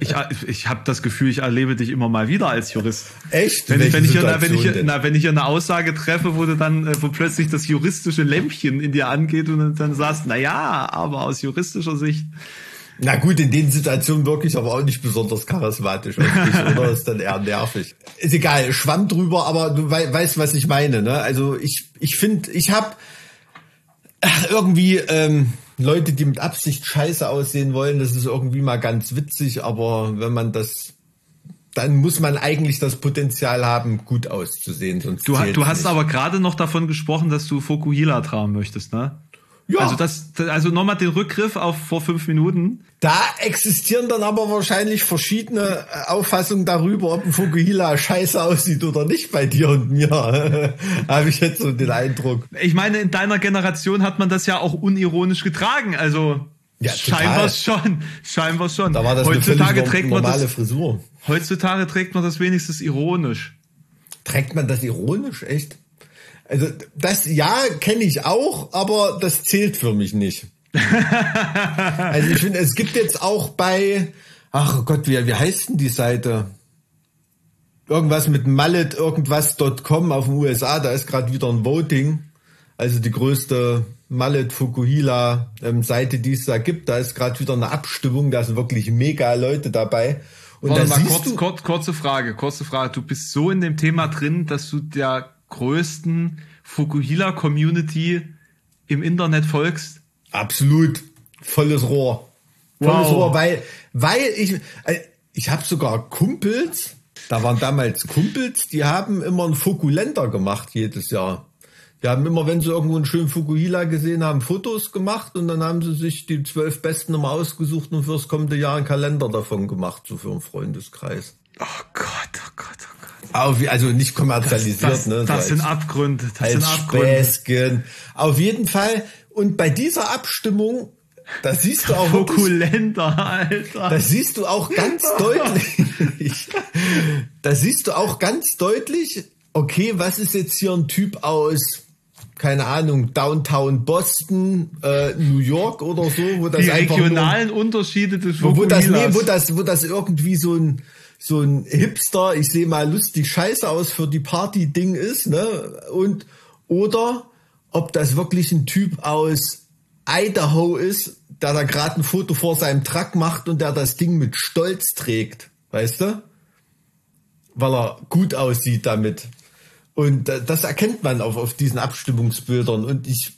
[SPEAKER 6] ich ich habe das Gefühl, ich erlebe dich immer mal wieder als Jurist.
[SPEAKER 5] Echt?
[SPEAKER 6] Wenn, ich, wenn, ich, na, wenn, ich, na, wenn ich eine Aussage treffe, wo du dann, äh, wo plötzlich das juristische Lämpchen in dir angeht und dann sagst, na ja, aber aus juristischer Sicht.
[SPEAKER 5] Na gut, in den Situationen wirklich aber auch nicht besonders charismatisch, oder? ist dann eher nervig. Ist egal, schwamm drüber, aber du we weißt, was ich meine, ne? Also ich, ich finde, ich habe irgendwie ähm, Leute, die mit Absicht scheiße aussehen wollen, das ist irgendwie mal ganz witzig, aber wenn man das dann muss man eigentlich das Potenzial haben, gut auszusehen. Sonst
[SPEAKER 6] du, du hast nicht. aber gerade noch davon gesprochen, dass du Fokuhila tragen möchtest, ne? Ja. Also das, also nochmal den Rückgriff auf vor fünf Minuten.
[SPEAKER 5] Da existieren dann aber wahrscheinlich verschiedene äh, Auffassungen darüber, ob ein Fukuhila scheiße aussieht oder nicht bei dir und mir. Habe ich jetzt so den Eindruck.
[SPEAKER 6] Ich meine, in deiner Generation hat man das ja auch unironisch getragen. Also ja, scheinbar schon. Scheinbar schon.
[SPEAKER 5] Da war das heutzutage eine trägt man das, Frisur.
[SPEAKER 6] Heutzutage trägt man das wenigstens ironisch.
[SPEAKER 5] Trägt man das ironisch? Echt? Also das ja kenne ich auch, aber das zählt für mich nicht. also ich finde, es gibt jetzt auch bei, ach Gott, wie, wie heißt denn die Seite? Irgendwas mit Mallet, irgendwas.com auf den USA, da ist gerade wieder ein Voting. Also die größte Mallet Fukuhila ähm, Seite, die es da gibt. Da ist gerade wieder eine Abstimmung, da sind wirklich mega Leute dabei.
[SPEAKER 6] Und Warte mal, kurz, kurz, kurze Frage, kurze Frage. Du bist so in dem Thema drin, dass du der größten Fukuhila-Community im Internet folgst?
[SPEAKER 5] Absolut. Volles Rohr. Volles wow. Rohr, weil, weil ich, äh, ich habe sogar Kumpels, da waren damals Kumpels, die haben immer einen Fokulenter gemacht jedes Jahr. Die haben immer, wenn sie irgendwo einen schönen Fukuhila gesehen haben, Fotos gemacht und dann haben sie sich die zwölf besten immer ausgesucht und fürs kommende Jahr einen Kalender davon gemacht, so für einen Freundeskreis.
[SPEAKER 6] Oh Gott, oh Gott, oh Gott.
[SPEAKER 5] Also nicht kommerzialisiert,
[SPEAKER 6] das, das,
[SPEAKER 5] ne?
[SPEAKER 6] Das so sind Abgründe. Das
[SPEAKER 5] als
[SPEAKER 6] sind
[SPEAKER 5] Abgründe. Späßchen. Auf jeden Fall. Und bei dieser Abstimmung da siehst du auch
[SPEAKER 6] Fokulenter, Alter.
[SPEAKER 5] Da siehst du auch ganz deutlich. da siehst du auch ganz deutlich, okay, was ist jetzt hier ein Typ aus keine Ahnung, Downtown Boston, äh, New York oder so, wo das
[SPEAKER 6] Die
[SPEAKER 5] einfach
[SPEAKER 6] regionalen nur, Unterschiede des
[SPEAKER 5] wo, wo das, nee, wo das, wo das irgendwie so ein so ein Hipster, ich sehe mal lustig scheiße aus für die Party-Ding ist, ne? Und oder ob das wirklich ein Typ aus Idaho ist, der da gerade ein Foto vor seinem Truck macht und der das Ding mit Stolz trägt, weißt du? Weil er gut aussieht damit. Und das erkennt man auf, auf diesen Abstimmungsbildern. Und ich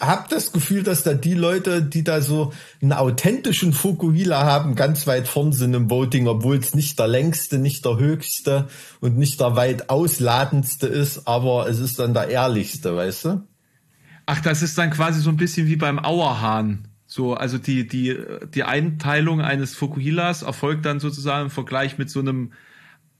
[SPEAKER 5] habe das Gefühl, dass da die Leute, die da so einen authentischen Fukuhila haben, ganz weit vorn sind im Voting, obwohl es nicht der längste, nicht der höchste und nicht der weit ausladendste ist, aber es ist dann der ehrlichste, weißt du?
[SPEAKER 6] Ach, das ist dann quasi so ein bisschen wie beim Auerhahn. So, also die, die, die Einteilung eines Fukuhilas erfolgt dann sozusagen im Vergleich mit so einem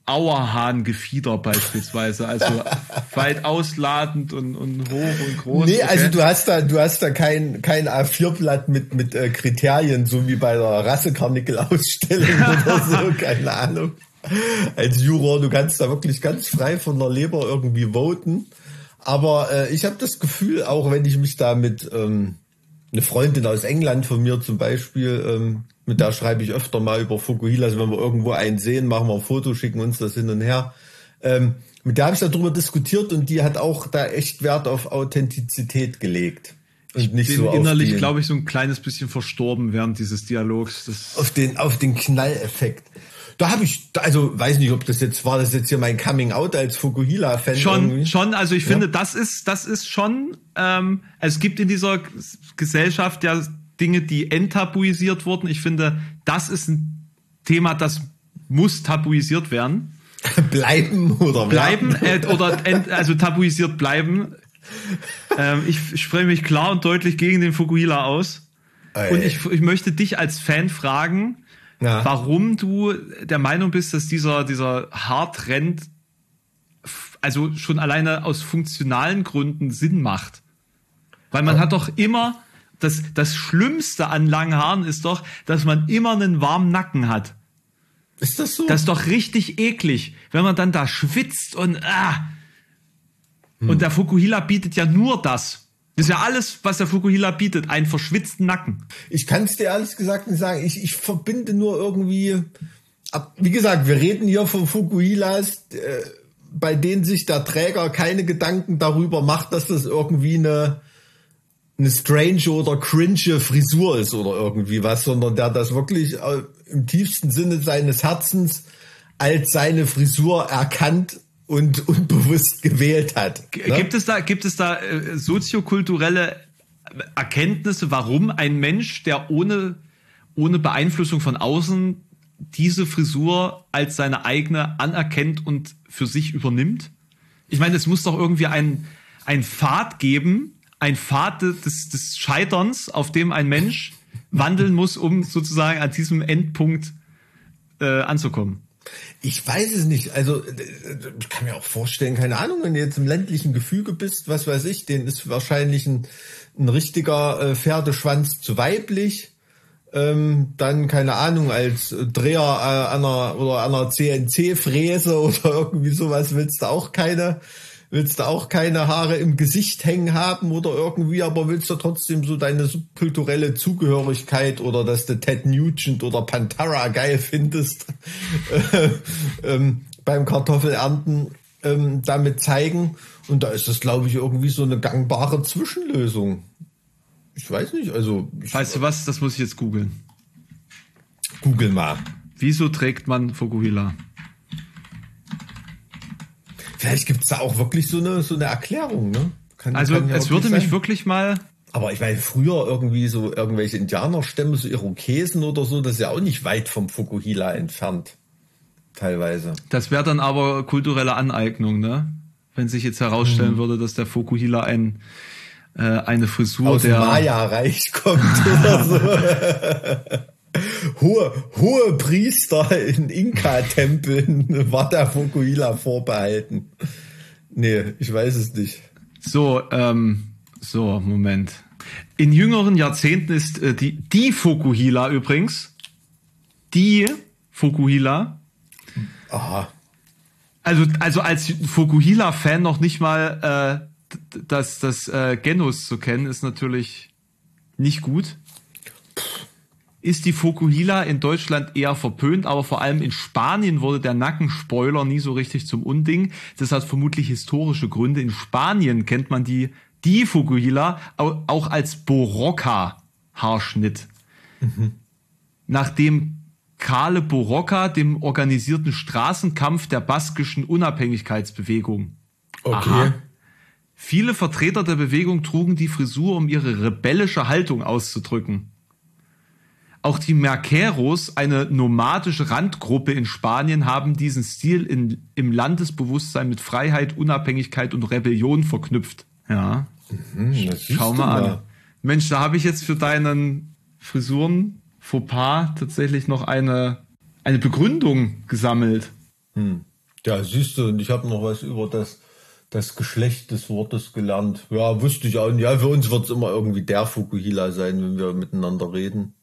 [SPEAKER 6] Auerhahngefieder beispielsweise, also weit ausladend und, und hoch und groß.
[SPEAKER 5] Nee, okay. also du hast da, du hast da kein, kein A4-Blatt mit, mit äh, Kriterien, so wie bei der Rassekarnickel-Ausstellung oder so, keine Ahnung. Als Juror, du kannst da wirklich ganz frei von der Leber irgendwie voten. Aber äh, ich habe das Gefühl, auch wenn ich mich da mit ähm, eine Freundin aus England von mir zum Beispiel, ähm, mit der schreibe ich öfter mal über Fukuhila. Also wenn wir irgendwo einen sehen, machen wir ein Foto, schicken uns das hin und her. Ähm, mit der habe ich darüber diskutiert und die hat auch da echt Wert auf Authentizität gelegt.
[SPEAKER 6] Und nicht bin so innerlich, glaube ich, so ein kleines bisschen verstorben während dieses Dialogs.
[SPEAKER 5] Das auf den, auf den Knalleffekt. Da habe ich, also weiß nicht, ob das jetzt war, das jetzt hier mein Coming Out als Fukuhila-Fan.
[SPEAKER 6] Schon, irgendwie. schon. Also ich ja. finde, das ist, das ist schon. Ähm, es gibt in dieser Gesellschaft ja Dinge, die enttabuisiert wurden. Ich finde, das ist ein Thema, das muss tabuisiert werden.
[SPEAKER 5] bleiben oder
[SPEAKER 6] bleiben äh, oder ent, also tabuisiert bleiben. Ähm, ich spreche mich klar und deutlich gegen den Fukuhila aus. Ey. Und ich, ich möchte dich als Fan fragen, ja. warum du der Meinung bist, dass dieser dieser Haartrend also schon alleine aus funktionalen Gründen Sinn macht. Weil man ja. hat doch immer das, das Schlimmste an langen Haaren ist doch, dass man immer einen warmen Nacken hat.
[SPEAKER 5] Ist das so?
[SPEAKER 6] Das ist doch richtig eklig, wenn man dann da schwitzt und ah. Hm. Und der Fukuhila bietet ja nur das. Das ist ja alles, was der Fukuhila bietet, einen verschwitzten Nacken.
[SPEAKER 5] Ich kann es dir ehrlich gesagt nicht sagen. Ich, ich verbinde nur irgendwie, wie gesagt, wir reden hier von Fukuhilas, äh, bei denen sich der Träger keine Gedanken darüber macht, dass das irgendwie eine eine strange oder cringe Frisur ist oder irgendwie was, sondern der das wirklich äh, im tiefsten Sinne seines Herzens als seine Frisur erkannt und unbewusst gewählt hat.
[SPEAKER 6] Ne? Gibt es da, gibt es da äh, soziokulturelle Erkenntnisse, warum ein Mensch, der ohne, ohne Beeinflussung von außen diese Frisur als seine eigene anerkennt und für sich übernimmt? Ich meine, es muss doch irgendwie ein, ein Pfad geben, ein Pfad des, des Scheiterns, auf dem ein Mensch wandeln muss, um sozusagen an diesem Endpunkt äh, anzukommen?
[SPEAKER 5] Ich weiß es nicht. Also ich kann mir auch vorstellen, keine Ahnung, wenn du jetzt im ländlichen Gefüge bist, was weiß ich, den ist wahrscheinlich ein, ein richtiger äh, Pferdeschwanz zu weiblich. Ähm, dann, keine Ahnung, als Dreher äh, einer oder einer CNC-Fräse oder irgendwie sowas willst du auch keine willst du auch keine Haare im Gesicht hängen haben oder irgendwie, aber willst du trotzdem so deine subkulturelle Zugehörigkeit oder dass du Ted Nugent oder Pantera geil findest äh, ähm, beim Kartoffelernten ähm, damit zeigen. Und da ist das, glaube ich, irgendwie so eine gangbare Zwischenlösung. Ich weiß nicht, also. Ich,
[SPEAKER 6] Weißt du was? Das muss ich jetzt googeln.
[SPEAKER 5] Google mal.
[SPEAKER 6] Wieso trägt man Fokuhila?
[SPEAKER 5] Vielleicht gibt's da auch wirklich so eine, so eine Erklärung, ne? Kann,
[SPEAKER 6] Also
[SPEAKER 5] kann ja
[SPEAKER 6] es würde
[SPEAKER 5] wirklich
[SPEAKER 6] mich
[SPEAKER 5] sein.
[SPEAKER 6] wirklich mal.
[SPEAKER 5] Aber ich meine, früher irgendwie so irgendwelche Indianerstämme, so Irokesen oder so, das ist ja auch nicht weit vom Fukuhila entfernt. Teilweise.
[SPEAKER 6] Das wäre dann aber kulturelle Aneignung, ne? Wenn sich jetzt herausstellen
[SPEAKER 5] Mhm.
[SPEAKER 6] würde, dass der Fokuhila ein äh, eine Frisur
[SPEAKER 5] Aus dem
[SPEAKER 6] der
[SPEAKER 5] Maya-Reich kommt oder so. hohe, hohe Priester in Inka-Tempeln war der Fukuhila vorbehalten. Nee, ich weiß es nicht.
[SPEAKER 6] So, ähm, so, Moment. In jüngeren Jahrzehnten ist äh, die, die Fokuhila übrigens, die Fokuhila,
[SPEAKER 5] Aha.
[SPEAKER 6] also, also als Fokuhila-Fan noch nicht mal äh, das, das äh, Genus zu kennen, ist natürlich nicht gut. Ist die Fokuhila in Deutschland eher verpönt, aber vor allem in Spanien wurde der Nackenspoiler nie so richtig zum Unding. Das hat vermutlich historische Gründe. In Spanien kennt man die, die Fokuhila au- auch als Borroca-Haarschnitt. Nachdem Kale Borroca dem organisierten Straßenkampf der baskischen Unabhängigkeitsbewegung
[SPEAKER 5] Okay.
[SPEAKER 6] Aha. Viele Vertreter der Bewegung trugen die Frisur, um ihre rebellische Haltung auszudrücken. Auch die Merqueros, eine nomadische Randgruppe in Spanien, haben diesen Stil in, im Landesbewusstsein mit Freiheit, Unabhängigkeit und Rebellion verknüpft. Ja,
[SPEAKER 5] Hm, siehst
[SPEAKER 6] schau mal an. Mensch, da habe ich jetzt für deinen Frisuren Fauxpas tatsächlich noch eine, eine Begründung gesammelt.
[SPEAKER 5] Ja, siehst du, und ich habe noch was über das, das Geschlecht des Wortes gelernt. Ja, wusste ich auch. Ja, für uns wird es immer irgendwie der Fukuhila sein, wenn wir miteinander reden.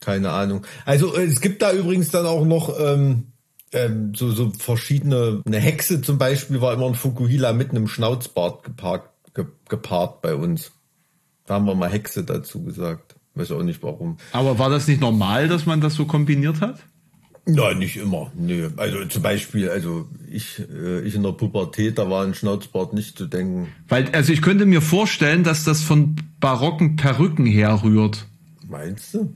[SPEAKER 5] Keine Ahnung. Also äh, es gibt da übrigens dann auch noch ähm, ähm, so, so verschiedene, eine Hexe zum Beispiel war immer ein Fukuhila mit einem Schnauzbart geparkt, ge, gepaart bei uns. Da haben wir mal Hexe dazu gesagt. Weiß auch nicht warum.
[SPEAKER 6] Aber war das nicht normal, dass man das so kombiniert hat?
[SPEAKER 5] Nein, nicht immer. Nee. Also zum Beispiel, also ich, äh, ich in der Pubertät, da war ein Schnauzbart nicht zu denken.
[SPEAKER 6] Weil, also ich könnte mir vorstellen, dass das von barocken Perücken herrührt.
[SPEAKER 5] Meinst du?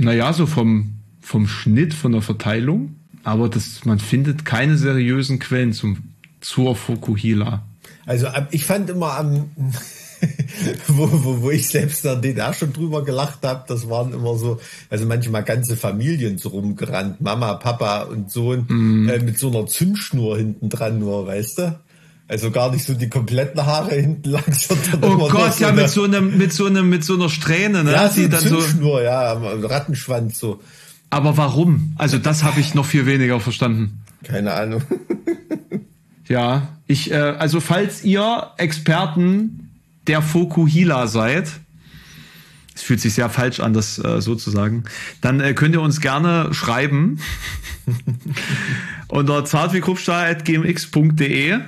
[SPEAKER 6] Naja, so vom, vom Schnitt, von der Verteilung. Aber das, man findet keine seriösen Quellen zum, zur Fukuhila.
[SPEAKER 5] Also am- ich fand immer am, wo, wo, wo ich selbst in der DDR schon drüber gelacht habe, das waren immer so, also manchmal ganze Familien so rumgerannt, Mama, Papa und Sohn, äh, mit so einer Zündschnur hinten dran nur, weißt du? Also gar nicht so die kompletten Haare hinten lang, sondern
[SPEAKER 6] Oh Gott, ja,
[SPEAKER 5] eine-
[SPEAKER 6] mit so einem, mit so einem, mit so einer Strähne, ne?
[SPEAKER 5] ja, so
[SPEAKER 6] die dann so.
[SPEAKER 5] Zündschnur, ja, am Rattenschwanz so.
[SPEAKER 6] Aber warum? Also das habe ich noch viel weniger verstanden.
[SPEAKER 5] Keine Ahnung.
[SPEAKER 6] Ja, ich, äh, also falls ihr Experten der Fokuhila seid, es fühlt sich sehr falsch an, das äh, so zu sagen, dann äh, könnt ihr uns gerne schreiben unter zartwiekruppstahl.gmx.de.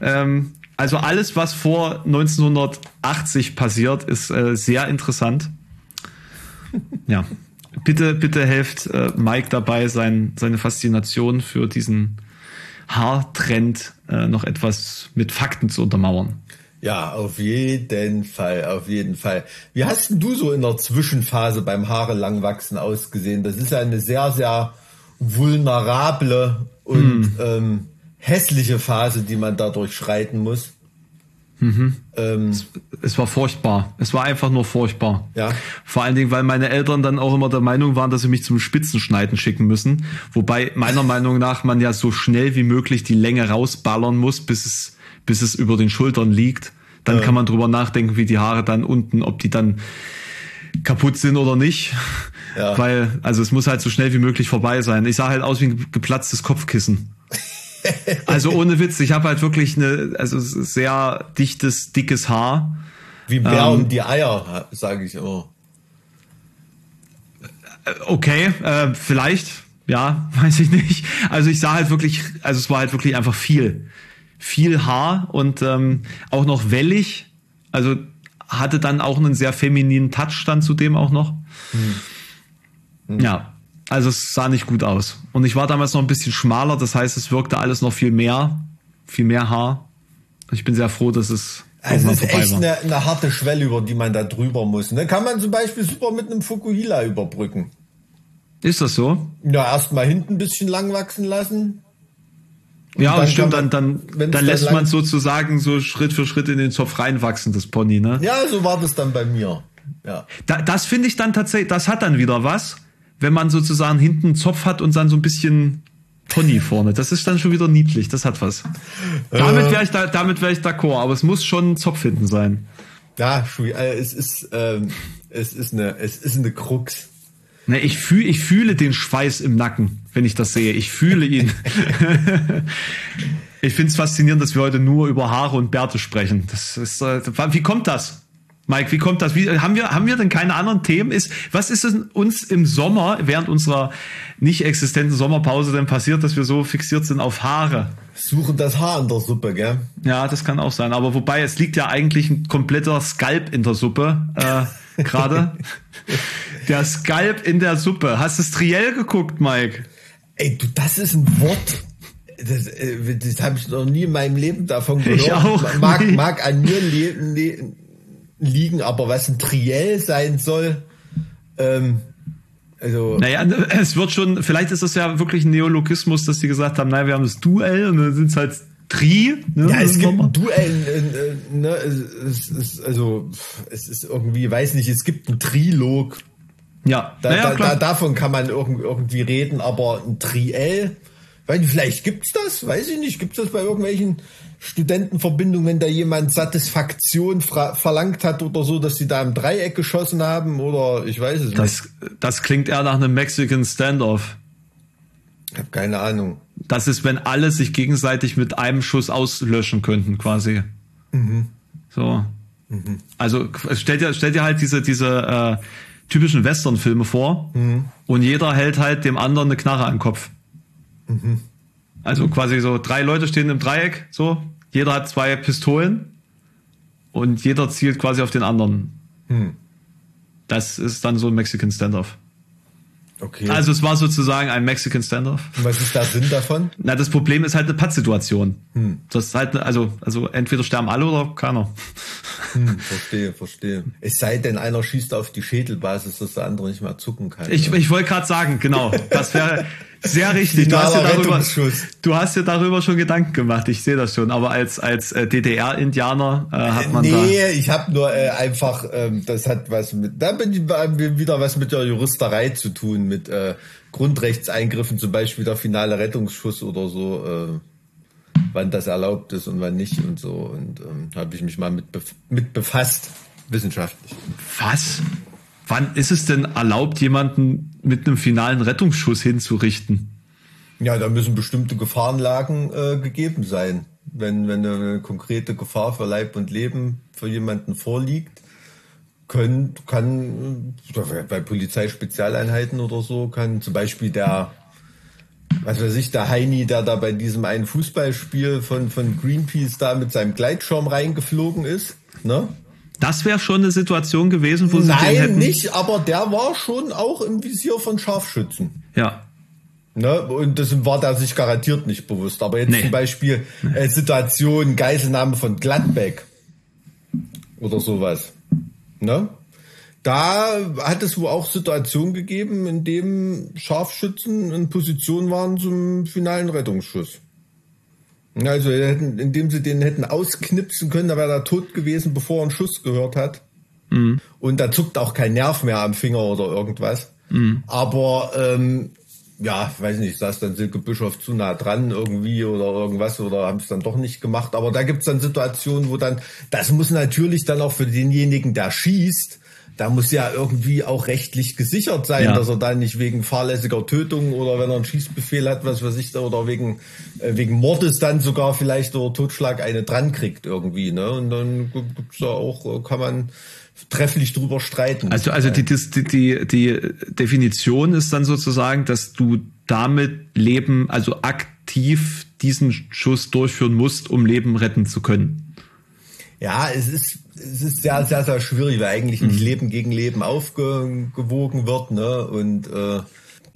[SPEAKER 6] Ähm, also alles, was vor 1980 passiert, ist äh, sehr interessant. Ja, bitte, bitte helft äh, Mike dabei, sein, seine Faszination für diesen Haartrend äh, noch etwas mit Fakten zu untermauern.
[SPEAKER 5] Ja, auf jeden Fall, auf jeden Fall. Wie hast denn du so in der Zwischenphase beim Haare langwachsen ausgesehen? Das ist ja eine sehr, sehr vulnerable und ähm, hässliche Phase, die man da durchschreiten muss. Ähm,
[SPEAKER 6] Es war furchtbar. Es war einfach nur furchtbar.
[SPEAKER 5] Ja.
[SPEAKER 6] Vor allen Dingen, weil meine Eltern dann auch immer der Meinung waren, dass sie mich zum Spitzenschneiden schicken müssen. Wobei meiner Meinung nach man ja so schnell wie möglich die Länge rausballern muss, bis es, bis es über den Schultern liegt. Dann kann man drüber nachdenken, wie die Haare dann unten, ob die dann kaputt sind oder nicht.
[SPEAKER 5] Ja.
[SPEAKER 6] Weil, also es muss halt so schnell wie möglich vorbei sein. Ich sah halt aus wie ein geplatztes Kopfkissen. Also ohne Witz, ich habe halt wirklich eine, also sehr dichtes, dickes Haar.
[SPEAKER 5] wie Bär um die Eier, sage ich immer.
[SPEAKER 6] Okay, äh, vielleicht, ja, weiß ich nicht. Also ich sah halt wirklich, also es war halt wirklich einfach viel, viel Haar und ähm, auch noch wellig. Also hatte dann auch einen sehr femininen Touch dann zudem auch noch. Ja, also es sah nicht gut aus. Und ich war damals noch ein bisschen schmaler, das heißt, es wirkte alles noch viel mehr, viel mehr Haar. Ich bin sehr froh, dass es
[SPEAKER 5] Also es ist echt eine, eine, harte Schwelle, über die man da drüber muss. Ne? Kann man zum Beispiel super mit einem Fukuhila überbrücken.
[SPEAKER 6] Ist das so?
[SPEAKER 5] Ja, erstmal hinten ein bisschen lang wachsen lassen.
[SPEAKER 6] Ja, das stimmt, man, dann, dann, dann lässt man sozusagen so Schritt für Schritt in den Zopf reinwachsen, das Pony, ne?
[SPEAKER 5] Ja, so war das dann bei mir. Ja.
[SPEAKER 6] Da, das finde ich dann tatsächlich, das hat dann wieder was, wenn man sozusagen hinten einen Zopf hat und dann so ein bisschen Pony vorne. Das ist dann schon wieder niedlich, das hat was. Damit wäre ich da, damit wäre ich d'accord, aber es muss schon ein Zopf hinten sein.
[SPEAKER 5] Ja, äh, es ist, ähm, es ist eine, es ist eine Krux.
[SPEAKER 6] Ne, ich fühle, ich fühle den Schweiß im Nacken, wenn ich das sehe. Ich fühle ihn. ich finde es faszinierend, dass wir heute nur über Haare und Bärte sprechen. Das ist, äh, wie kommt das? Mike, wie kommt das? Wie, haben wir, haben wir denn keine anderen Themen? Ist, was ist denn uns im Sommer, während unserer nicht existenten Sommerpause denn passiert, dass wir so fixiert sind auf Haare?
[SPEAKER 5] Suchen das Haar in der Suppe, gell?
[SPEAKER 6] Ja, das kann auch sein. Aber wobei, es liegt ja eigentlich ein kompletter Skalp in der Suppe, äh, gerade. der Skalp in der Suppe. Hast du es Triell geguckt, Mike?
[SPEAKER 5] Ey, du, das ist ein Wort. Das, äh, das habe ich noch nie in meinem Leben davon gehört.
[SPEAKER 6] Ich auch.
[SPEAKER 5] Mag, mag an mir leben liegen, aber was ein Triell sein soll, ähm, also.
[SPEAKER 6] Naja, es wird schon, vielleicht ist es ja wirklich ein Neologismus, dass sie gesagt haben, naja, wir haben das Duell und dann sind es halt Tri.
[SPEAKER 5] Ne? Ja, es gibt ein Duell, äh, ne, es, es, also es ist irgendwie, weiß nicht, es gibt ein Trilog.
[SPEAKER 6] Ja,
[SPEAKER 5] da, naja, da, da, davon kann man irgendwie reden, aber ein Triell, weil vielleicht gibt's das, weiß ich nicht, gibt's das bei irgendwelchen Studentenverbindungen, wenn da jemand Satisfaktion verlangt hat oder so, dass sie da im Dreieck geschossen haben oder ich weiß es
[SPEAKER 6] das, nicht. Das klingt eher nach einem Mexican Standoff.
[SPEAKER 5] Ich habe keine Ahnung.
[SPEAKER 6] Das ist, wenn alle sich gegenseitig mit einem Schuss auslöschen könnten, quasi. Mhm. So. Mhm. Also stell dir, stell dir halt diese, diese äh, typischen Western-Filme vor mhm. und jeder hält halt dem anderen eine Knarre an den Kopf. Mhm. Also quasi so drei Leute stehen im Dreieck, so. Jeder hat zwei Pistolen und jeder zielt quasi auf den anderen. Hm. Das ist dann so ein Mexican Standoff. Okay. Also es war sozusagen ein Mexican Standoff.
[SPEAKER 5] Und was ist der Sinn davon?
[SPEAKER 6] Na, das Problem ist halt eine Pattsituation. Hm. Das ist halt, also, also entweder sterben alle oder keiner.
[SPEAKER 5] Hm, verstehe, verstehe. Es sei denn, einer schießt auf die Schädelbasis, dass der andere nicht mehr zucken kann.
[SPEAKER 6] Ich, ich wollte gerade sagen, genau. Das wäre sehr richtig. Du hast, ja darüber, du hast ja darüber schon Gedanken gemacht. Ich sehe das schon. Aber als als äh, DDR-Indianer äh, hat man
[SPEAKER 5] nee, da. Nee, ich habe nur äh, einfach, ähm, das hat was mit, da bin ich wieder was mit der Juristerei zu tun, mit äh, Grundrechtseingriffen, zum Beispiel der finale Rettungsschuss oder so. Äh, wann das erlaubt ist und wann nicht und so. Und ähm, habe ich mich mal mit, bef mit befasst, wissenschaftlich.
[SPEAKER 6] Was? Wann ist es denn erlaubt, jemanden mit einem finalen Rettungsschuss hinzurichten?
[SPEAKER 5] Ja, da müssen bestimmte Gefahrenlagen äh, gegeben sein. Wenn, wenn eine konkrete Gefahr für Leib und Leben für jemanden vorliegt, können, kann bei Polizeispezialeinheiten oder so, kann zum Beispiel der, was weiß ich, der Heini, der da bei diesem einen Fußballspiel von, von Greenpeace da mit seinem Gleitschirm reingeflogen ist, ne?
[SPEAKER 6] Das wäre schon eine Situation gewesen, wo
[SPEAKER 5] sie
[SPEAKER 6] Nein,
[SPEAKER 5] den hätten. nicht, aber der war schon auch im Visier von Scharfschützen.
[SPEAKER 6] Ja.
[SPEAKER 5] Ne? Und das war der sich garantiert nicht bewusst. Aber jetzt nee. zum Beispiel äh, Situation Geiselnahme von Gladbeck oder sowas. Ne? Da hat es wohl auch Situationen gegeben, in dem Scharfschützen in Position waren zum finalen Rettungsschuss. Also indem sie den hätten ausknipsen können, da wäre er tot gewesen, bevor er einen Schuss gehört hat. Mhm. Und da zuckt auch kein Nerv mehr am Finger oder irgendwas. Mhm. Aber ähm, ja, weiß nicht, saß dann Silke Bischof zu nah dran irgendwie oder irgendwas oder haben es dann doch nicht gemacht. Aber da gibt's dann Situationen, wo dann, das muss natürlich dann auch für denjenigen, der schießt, da muss ja irgendwie auch rechtlich gesichert sein, ja. dass er dann nicht wegen fahrlässiger Tötung oder wenn er einen Schießbefehl hat, was weiß ich, oder wegen, äh, wegen Mordes dann sogar vielleicht oder Totschlag eine dran kriegt irgendwie, ne? Und dann gibt's da auch, äh, kann man trefflich drüber streiten.
[SPEAKER 6] Also, also die, die, die, die Definition ist dann sozusagen, dass du damit Leben, also aktiv diesen Schuss durchführen musst, um Leben retten zu können.
[SPEAKER 5] Ja, es ist es ist sehr, sehr, sehr schwierig, weil eigentlich nicht mhm. Leben gegen Leben aufgewogen wird, ne? Und äh,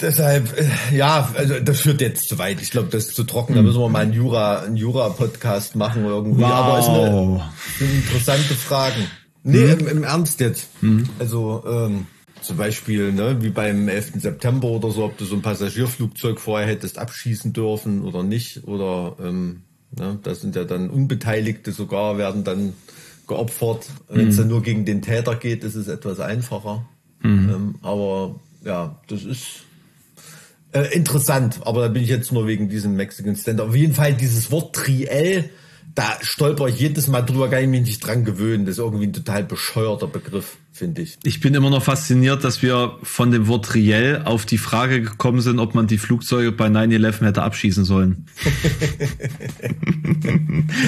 [SPEAKER 5] Deshalb, äh, ja, also das führt jetzt zu weit. Ich glaube, das ist zu trocken. Da müssen wir mal einen Jura, einen Jura-Podcast machen irgendwie.
[SPEAKER 6] Wow.
[SPEAKER 5] Aber es eine, sind interessante Fragen. Nee,
[SPEAKER 6] Mhm.
[SPEAKER 5] im, im Ernst jetzt. Also ähm, zum Beispiel, ne, wie beim 11. September oder so, ob du so ein Passagierflugzeug vorher hättest abschießen dürfen oder nicht. Oder ähm, ne, da sind ja dann Unbeteiligte sogar, werden dann geopfert. Wenn es
[SPEAKER 6] Mhm.
[SPEAKER 5] dann nur gegen den Täter geht, ist es etwas einfacher. Ähm, aber ja, das ist äh, interessant, aber da bin ich jetzt nur wegen diesem Mexican Stand. Auf jeden Fall dieses Wort Triell, da stolper ich jedes Mal drüber, kann ich mich nicht dran gewöhnen. Das ist irgendwie ein total bescheuerter Begriff, finde ich.
[SPEAKER 6] Ich bin immer noch fasziniert, dass wir von dem Wort Riel auf die Frage gekommen sind, ob man die Flugzeuge bei 9-11 hätte abschießen sollen.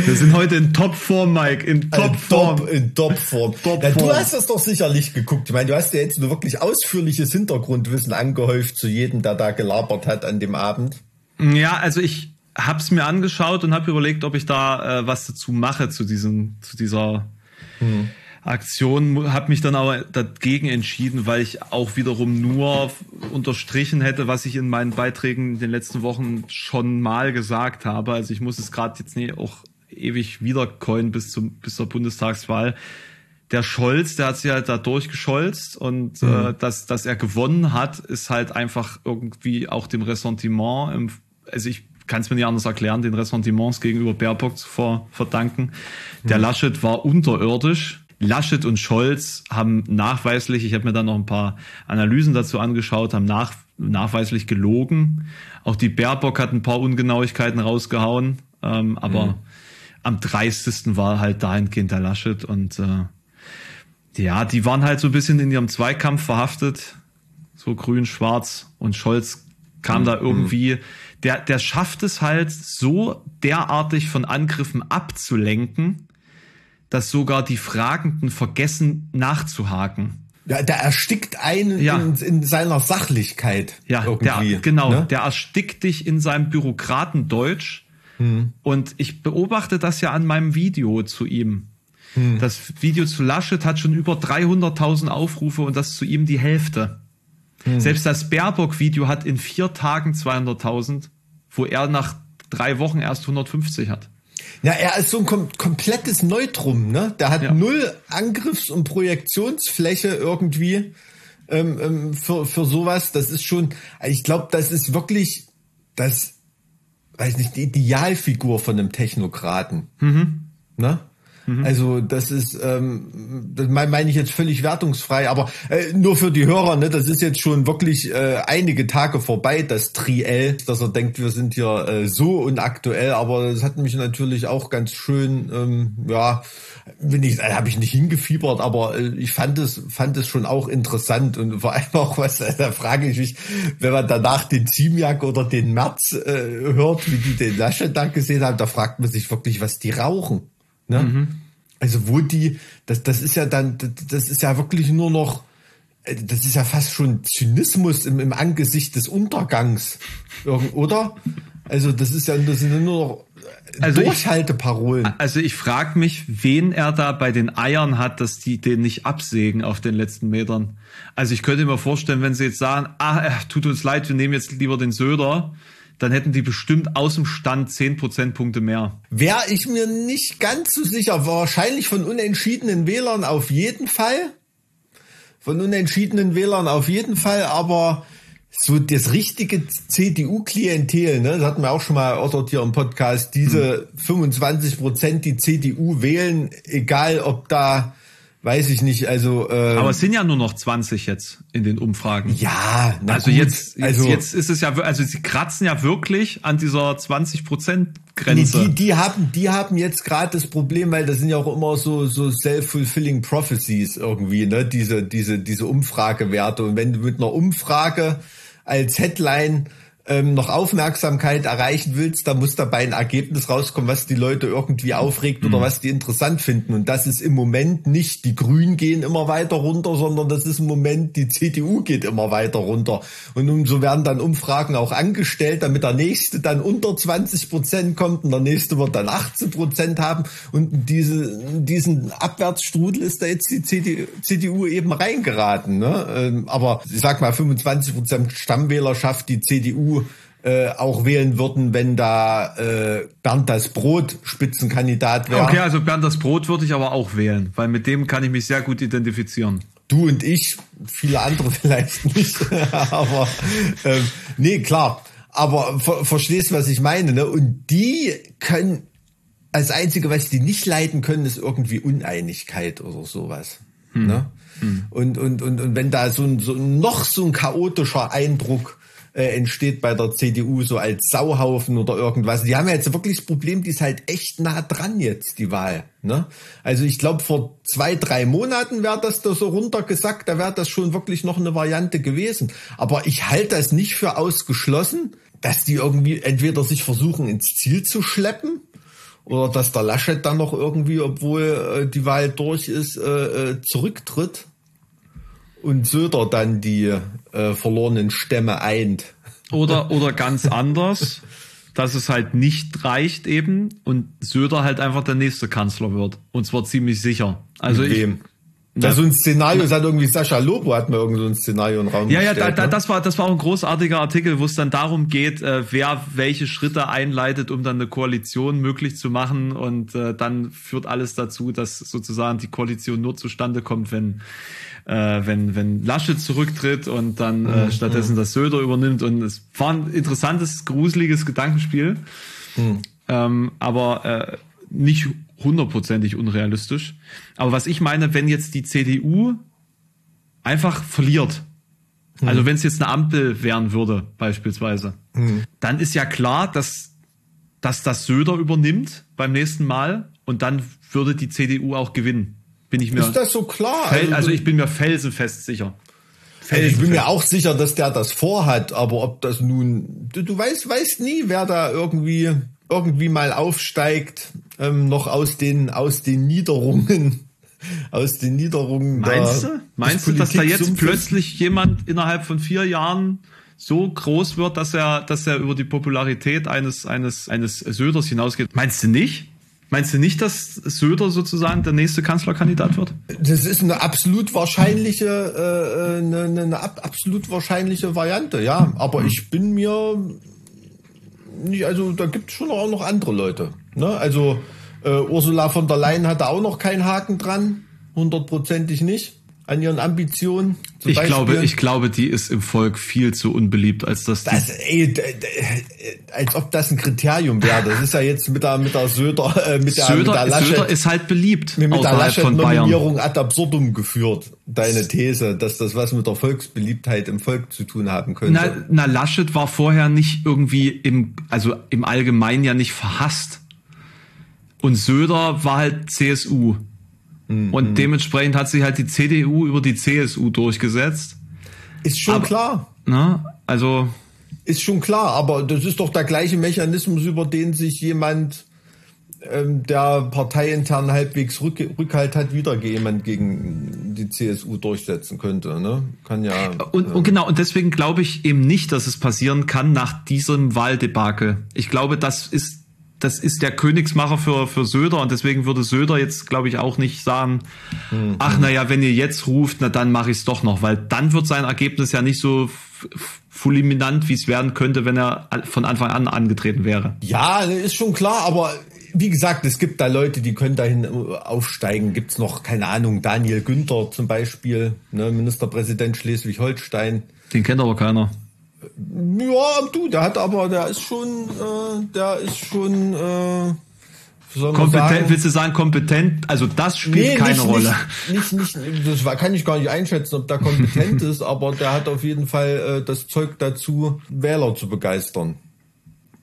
[SPEAKER 6] wir sind heute in Topform, Mike, in Topform.
[SPEAKER 5] Top, in Topform.
[SPEAKER 6] Top
[SPEAKER 5] ja, du hast das doch sicherlich geguckt. Ich meine, du hast ja jetzt nur wirklich ausführliches Hintergrundwissen angehäuft zu jedem, der da gelabert hat an dem Abend.
[SPEAKER 6] Ja, also ich hab's mir angeschaut und habe überlegt, ob ich da äh, was dazu mache zu diesem, zu dieser Aktion. Habe mich dann aber dagegen entschieden, weil ich auch wiederum nur unterstrichen hätte, was ich in meinen Beiträgen in den letzten Wochen schon mal gesagt habe. Also ich muss es gerade jetzt nicht auch ewig wiedercoin bis zum bis zur Bundestagswahl. Der Scholz, der hat sich halt da durchgescholzt und äh, dass, dass er gewonnen hat, ist halt einfach irgendwie auch dem Ressentiment, im, also ich kann es mir nicht anders erklären, den Ressentiments gegenüber Baerbock zu ver, verdanken. Der Laschet war unterirdisch. Laschet und Scholz haben nachweislich, ich habe mir dann noch ein paar Analysen dazu angeschaut, haben nach, nachweislich gelogen. Auch die Baerbock hat ein paar Ungenauigkeiten rausgehauen, ähm, aber am dreistesten war halt dahingehend der Laschet und äh, ja, die waren halt so ein bisschen in ihrem Zweikampf verhaftet, so grün, schwarz und Scholz kam da irgendwie, der, der schafft es halt so derartig von Angriffen abzulenken, dass sogar die Fragenden vergessen nachzuhaken.
[SPEAKER 5] Ja, der erstickt einen
[SPEAKER 6] Ja.
[SPEAKER 5] in, in seiner Sachlichkeit.
[SPEAKER 6] Ja,
[SPEAKER 5] irgendwie,
[SPEAKER 6] der, genau,
[SPEAKER 5] ne?
[SPEAKER 6] der erstickt dich in seinem Bürokratendeutsch. Und ich beobachte das ja an meinem Video zu ihm. Das Video zu Laschet hat schon über 300.000 Aufrufe und das zu ihm die Hälfte. Selbst das Baerbock-Video hat in vier Tagen 200.000, wo er nach drei Wochen erst 150 hat.
[SPEAKER 5] Ja, er ist so ein kom komplettes Neutrum, ne? Der hat
[SPEAKER 6] Ja.
[SPEAKER 5] null Angriffs- und Projektionsfläche irgendwie ähm, ähm, für, für sowas. Das ist schon, ich glaube, das ist wirklich das, weiß nicht, die Idealfigur von einem Technokraten. Ne? Also das ist, ähm, das meine mein ich jetzt völlig wertungsfrei, aber äh, nur für die Hörer, ne, das ist jetzt schon wirklich äh, einige Tage vorbei, das Triell, dass er denkt, wir sind hier äh, so unaktuell, aber das hat mich natürlich auch ganz schön, ähm, ja, bin ich, äh, habe ich nicht hingefiebert, aber äh, ich fand es, fand es schon auch interessant und vor allem auch was, äh, da frage ich mich, wenn man danach den Ziemiak oder den Merz äh, hört, wie die den Laschet da gesehen haben, da fragt man sich wirklich, was die rauchen. Ne? Also wo die, das, das ist ja dann, das, ist ja wirklich nur noch, äh, das ist ja fast schon Zynismus im, im Angesicht des Untergangs, oder? Also das ist ja, das sind nur noch äh,
[SPEAKER 6] Also ich-
[SPEAKER 5] Durchhalteparolen.
[SPEAKER 6] Also ich frage mich, wen er da bei den Eiern hat, dass die den nicht absägen auf den letzten Metern. Also ich könnte mir vorstellen, wenn sie jetzt sagen, ah, äh, tut uns leid, wir nehmen jetzt lieber den Söder, dann hätten die bestimmt aus dem Stand 10 Prozentpunkte mehr.
[SPEAKER 5] Wäre ich mir nicht ganz so sicher, wahrscheinlich von unentschiedenen Wählern auf jeden Fall. Von unentschiedenen Wählern auf jeden Fall, aber so das richtige CDU-Klientel, ne, das hatten wir auch schon mal erörtert hier im Podcast, diese 25 Prozent, die CDU wählen, egal ob da, weiß ich nicht, also äh,
[SPEAKER 6] Aber es sind ja nur noch 20 jetzt in den Umfragen.
[SPEAKER 5] ja, na
[SPEAKER 6] Also
[SPEAKER 5] gut,
[SPEAKER 6] jetzt, jetzt,
[SPEAKER 5] also
[SPEAKER 6] jetzt ist es ja, also sie kratzen ja wirklich an dieser 20 Prozent
[SPEAKER 5] Nee,
[SPEAKER 6] Grenze.
[SPEAKER 5] die, die haben, die haben jetzt gerade das Problem, weil das sind ja auch immer so, so self-fulfilling prophecies irgendwie, ne, diese, diese, diese Umfragewerte. Und wenn du mit einer Umfrage als Headline ähm, noch Aufmerksamkeit erreichen willst, da muss dabei ein Ergebnis rauskommen, was die Leute irgendwie aufregt oder was die interessant finden. Und das ist im Moment nicht, die Grünen gehen immer weiter runter, sondern das ist im Moment, die CDU geht immer weiter runter. Und so werden dann Umfragen auch angestellt, damit der nächste dann unter 20 Prozent kommt und der nächste wird dann 18 Prozent haben. Und diese, diesen Abwärtsstrudel ist da jetzt die CDU, CDU eben reingeraten. Ne? Ähm, aber ich sag mal, 25 Prozent Stammwählerschaft, die CDU äh, auch wählen würden, wenn da äh, Bernd das Brot Spitzenkandidat wäre.
[SPEAKER 6] Okay, also Bernd das Brot würde ich aber auch wählen, weil mit dem kann ich mich sehr gut identifizieren.
[SPEAKER 5] Du und ich, viele andere vielleicht nicht, aber ähm, nee, klar. Aber ver verstehst, was ich meine, ne? Und die können, als einzige, was die nicht leiden können, ist irgendwie Uneinigkeit oder sowas. Hm. Ne? Hm. Und, und, und, und wenn da so ein, so noch so ein chaotischer Eindruck äh, entsteht bei der CDU so als Sauhaufen oder irgendwas. Die haben ja jetzt wirklich das Problem, die ist halt echt nah dran jetzt, die Wahl. Ne? Also ich glaube, vor zwei, drei Monaten wäre das da so runtergesackt, da wäre das schon wirklich noch eine Variante gewesen. Aber ich halte das nicht für ausgeschlossen, dass die irgendwie entweder sich versuchen ins Ziel zu schleppen oder dass der Laschet dann noch irgendwie, obwohl äh, die Wahl durch ist, äh, äh zurücktritt und Söder dann die äh, verlorenen Stämme eint.
[SPEAKER 6] Oder, oder ganz anders, dass es halt nicht reicht eben und Söder halt einfach der nächste Kanzler wird. Und zwar ziemlich sicher. Also
[SPEAKER 5] Mit
[SPEAKER 6] ich,
[SPEAKER 5] wem? Das so ein Szenario, das hat irgendwie Sascha Lobo hat mir irgend so ein Szenario im Raum
[SPEAKER 6] Ja, ja,
[SPEAKER 5] gestellt,
[SPEAKER 6] da, da,
[SPEAKER 5] ne?
[SPEAKER 6] das war das war auch ein großartiger Artikel, wo es dann darum geht, äh, wer welche Schritte einleitet, um dann eine Koalition möglich zu machen und äh, dann führt alles dazu, dass sozusagen die Koalition nur zustande kommt, wenn äh, wenn wenn Laschet zurücktritt und dann äh,
[SPEAKER 5] Mhm,
[SPEAKER 6] stattdessen das Söder übernimmt und es war ein interessantes, gruseliges Gedankenspiel,
[SPEAKER 5] Mhm.
[SPEAKER 6] ähm, aber äh, nicht hundertprozentig unrealistisch. Aber was ich meine, wenn jetzt die CDU einfach verliert, also wenn es jetzt eine Ampel werden würde, beispielsweise, dann ist ja klar, dass, dass das Söder übernimmt beim nächsten Mal und dann würde die CDU auch gewinnen. Bin ich mir.
[SPEAKER 5] Ist das so klar?
[SPEAKER 6] fel- also ich bin mir felsenfest sicher.
[SPEAKER 5] Also ich bin mir auch sicher, dass der das vorhat, aber ob das nun, du, du weißt, weißt nie, wer da irgendwie, irgendwie mal aufsteigt, ähm, noch aus den, aus den Niederungen, aus den Niederungen.
[SPEAKER 6] Meinst
[SPEAKER 5] der-
[SPEAKER 6] du? Meinst du, dass da jetzt
[SPEAKER 5] Politiksumpfes.
[SPEAKER 6] plötzlich jemand innerhalb von vier Jahren so groß wird, dass er, dass er über die Popularität eines, eines, eines Söders hinausgeht? Meinst du nicht? Meinst du nicht, dass Söder sozusagen der nächste Kanzlerkandidat wird?
[SPEAKER 5] Das ist eine absolut wahrscheinliche, äh, äh, eine, eine, ab, absolut wahrscheinliche Variante, ja. Aber ich bin mir nicht, also da gibt es schon auch noch andere Leute. Ne? Also äh, Ursula von der Leyen hatte auch noch keinen Haken dran, hundertprozentig nicht, an ihren Ambitionen.
[SPEAKER 6] Ich
[SPEAKER 5] Beispiel.
[SPEAKER 6] glaube, ich glaube, die ist im Volk viel zu unbeliebt, als dass
[SPEAKER 5] Das, ey, als ob das ein Kriterium wäre. Das ist ja jetzt mit der, mit der Söder, äh, mit der, mit der
[SPEAKER 6] Söder,
[SPEAKER 5] Laschet.
[SPEAKER 6] Söder ist halt beliebt
[SPEAKER 5] mit der
[SPEAKER 6] außerhalb von Bayern.
[SPEAKER 5] Ad absurdum geführt, deine These, dass das was mit der Volksbeliebtheit im Volk zu tun haben könnte.
[SPEAKER 6] Na, na, Laschet war vorher nicht irgendwie im, also im Allgemeinen ja nicht verhasst. Und Söder war halt CSU.
[SPEAKER 5] Mhm.
[SPEAKER 6] Und dementsprechend hat sich halt die CDU über die CSU durchgesetzt.
[SPEAKER 5] ist schon
[SPEAKER 6] aber-
[SPEAKER 5] klar.
[SPEAKER 6] Ne? Also,
[SPEAKER 5] Ist schon klar, aber das ist doch der gleiche Mechanismus, über den sich jemand, ähm, der parteiintern halbwegs Rück Rückhalt hat, wieder jemand gegen die CSU durchsetzen könnte. Ne? Kann ja.
[SPEAKER 6] und, und genau, und deswegen glaube ich eben nicht, dass es passieren kann nach diesem Wahldebakel. Ich glaube, das ist das ist der Königsmacher für, für Söder und deswegen würde Söder jetzt, glaube ich, auch nicht sagen, ach naja, wenn ihr jetzt ruft, na dann mache ich es doch noch, weil dann wird sein Ergebnis ja nicht so fulminant, wie es werden könnte, wenn er von Anfang an angetreten wäre.
[SPEAKER 5] Ja, ist schon klar, aber wie gesagt, es gibt da Leute, die können dahin aufsteigen. Gibt's noch, keine Ahnung, Daniel Günther zum Beispiel, ne, Ministerpräsident Schleswig-Holstein.
[SPEAKER 6] Den kennt aber keiner.
[SPEAKER 5] Ja, du, der hat aber, der ist schon, äh, der ist schon, äh,
[SPEAKER 6] Kompetent,
[SPEAKER 5] sagen?
[SPEAKER 6] willst du sagen kompetent? Also das spielt keine
[SPEAKER 5] nicht,
[SPEAKER 6] Rolle.
[SPEAKER 5] Nicht, nicht, nicht, das kann ich gar nicht einschätzen, ob der kompetent ist, aber der hat auf jeden Fall äh, das Zeug dazu, Wähler zu begeistern.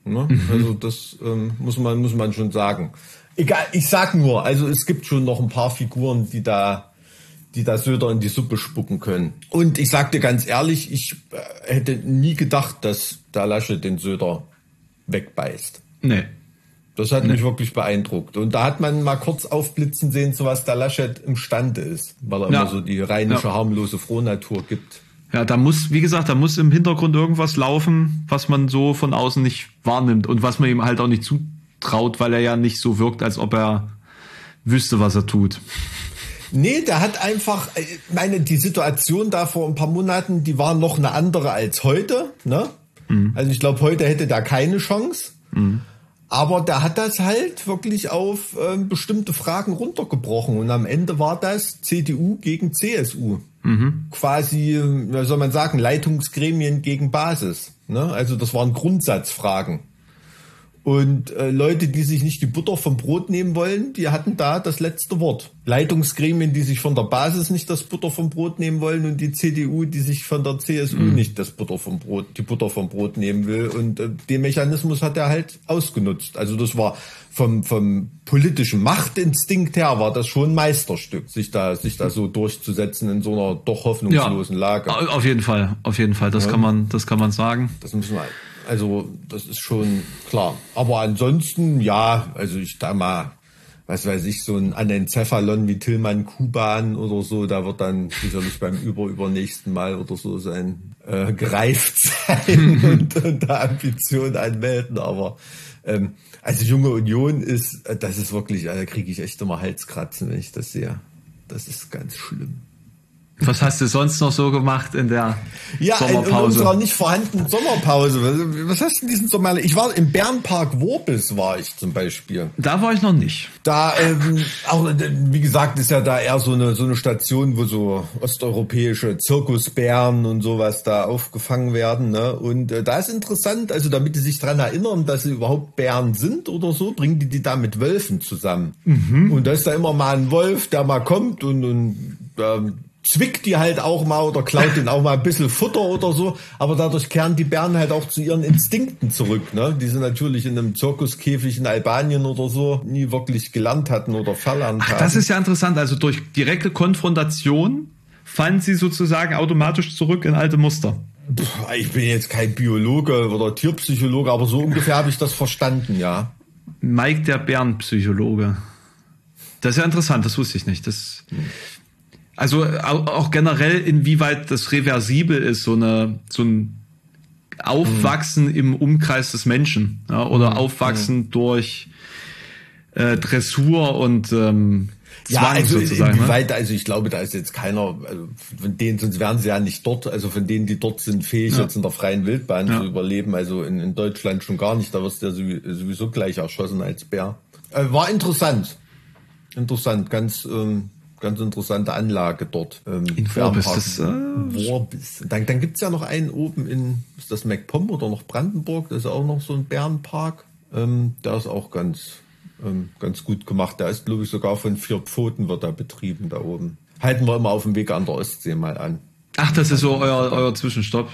[SPEAKER 5] Ne?
[SPEAKER 6] Mhm.
[SPEAKER 5] Also das ähm, muss man muss man schon sagen. Egal, ich sag nur, also es gibt schon noch ein paar Figuren, die da die da Söder in die Suppe spucken können. Und ich sag dir ganz ehrlich, ich äh, hätte nie gedacht, dass der Lasche den Söder wegbeißt.
[SPEAKER 6] Nee.
[SPEAKER 5] Das hat mich wirklich beeindruckt. Und da hat man mal kurz aufblitzen sehen, zu was der Laschet imstande ist, weil er
[SPEAKER 6] Ja.
[SPEAKER 5] immer so die rheinische,
[SPEAKER 6] Ja.
[SPEAKER 5] harmlose Frohnatur gibt.
[SPEAKER 6] Ja, da muss, wie gesagt, da muss im Hintergrund irgendwas laufen, was man so von außen nicht wahrnimmt und was man ihm halt auch nicht zutraut, weil er ja nicht so wirkt, als ob er wüsste, was er tut.
[SPEAKER 5] Nee, der hat einfach, äh, meine, die Situation da vor ein paar Monaten, die war noch eine andere als heute. Ne? Also ich glaube, heute hätte der keine Chance. Aber der hat das halt wirklich auf ähm, bestimmte Fragen runtergebrochen. Und am Ende war das CDU gegen CSU. Quasi, äh, wie soll man sagen, Leitungsgremien gegen Basis. Ne? Also das waren Grundsatzfragen. Und äh, Leute, die sich nicht die Butter vom Brot nehmen wollen, die hatten da das letzte Wort. Leitungsgremien, die sich von der Basis nicht das Butter vom Brot nehmen wollen und die CDU, die sich von der CSU nicht das Butter vom Brot, die Butter vom Brot nehmen will. Und äh, den Mechanismus hat er halt ausgenutzt. Also das war vom, vom politischen Machtinstinkt her war das schon ein Meisterstück, sich da, sich da so durchzusetzen in so einer doch hoffnungslosen Lage.
[SPEAKER 6] au- auf jeden Fall, auf jeden Fall. Das kann man, das kann man sagen.
[SPEAKER 5] Das müssen wir, also das ist schon klar. Aber ansonsten, ja, also ich da mal, was weiß ich, so ein Anencephalon wie Tillmann Kuban oder so, da wird dann sicherlich beim über übernächsten Mal oder so sein äh, gereift sein und, und da Ambitionen anmelden. Aber ähm, also junge Union ist, äh, das ist wirklich, da kriege ich echt immer Halskratzen, wenn ich das sehe. Das ist ganz schlimm.
[SPEAKER 6] Was hast du sonst noch so gemacht in der
[SPEAKER 5] Ja, in, in
[SPEAKER 6] Sommerpause?
[SPEAKER 5] unserer nicht vorhandenen Sommerpause. Was, hast du in diesen Sommer? Ich war im Bärenpark Worbis, war ich zum Beispiel.
[SPEAKER 6] da war ich noch nicht.
[SPEAKER 5] Da, ähm, auch, wie gesagt, ist ja da eher so eine, so eine Station, wo so osteuropäische Zirkusbären und sowas da aufgefangen werden. Ne? Und äh, da ist interessant, also damit die sich dran erinnern, dass sie überhaupt Bären sind oder so, bringen die die da mit Wölfen zusammen. Und da ist da immer mal ein Wolf, der mal kommt und, und ähm, zwickt die halt auch mal oder klaut den auch mal ein bisschen Futter oder so, aber dadurch kehren die Bären halt auch zu ihren Instinkten zurück, ne? Die sie natürlich in einem Zirkuskäfig in Albanien oder so nie wirklich gelernt hatten oder verlernt haben.
[SPEAKER 6] Das ist ja interessant. Also durch direkte Konfrontation fallen sie sozusagen automatisch zurück in alte Muster.
[SPEAKER 5] Puh, ich bin jetzt kein Biologe oder Tierpsychologe, aber so ungefähr habe ich das verstanden, ja.
[SPEAKER 6] Mike der Bärenpsychologe. Das ist ja interessant, das wusste ich nicht. Das, also au- auch generell, inwieweit das reversibel ist, so eine, so ein Aufwachsen im Umkreis des Menschen, ja, oder Aufwachsen durch äh, Dressur und ähm, Zwang
[SPEAKER 5] Ja, also.
[SPEAKER 6] Ne?
[SPEAKER 5] inwieweit, also ich glaube, da ist jetzt keiner, also von denen, sonst wären sie ja nicht dort, also von denen, die dort sind, fähig,
[SPEAKER 6] Ja.
[SPEAKER 5] jetzt in der freien Wildbahn
[SPEAKER 6] Ja.
[SPEAKER 5] zu überleben. Also in, in Deutschland schon gar nicht, da wirst du ja sowie- sowieso gleich erschossen als Bär. Äh, war interessant. Interessant, ganz, ähm, ganz interessante Anlage dort. Ähm,
[SPEAKER 6] In Worbis,
[SPEAKER 5] Bärenpark
[SPEAKER 6] das, äh,
[SPEAKER 5] Worbis. Dann, dann gibt's ja noch einen oben in, ist das MacPom oder noch Brandenburg, das ist auch noch so ein Bärenpark. Ähm, der ist auch ganz, ähm, ganz gut gemacht. Der ist, glaube ich, sogar von vier Pfoten wird er betrieben da oben. Halten wir immer auf dem Weg an der Ostsee mal an.
[SPEAKER 6] Ach, das ist so euer, euer Zwischenstopp.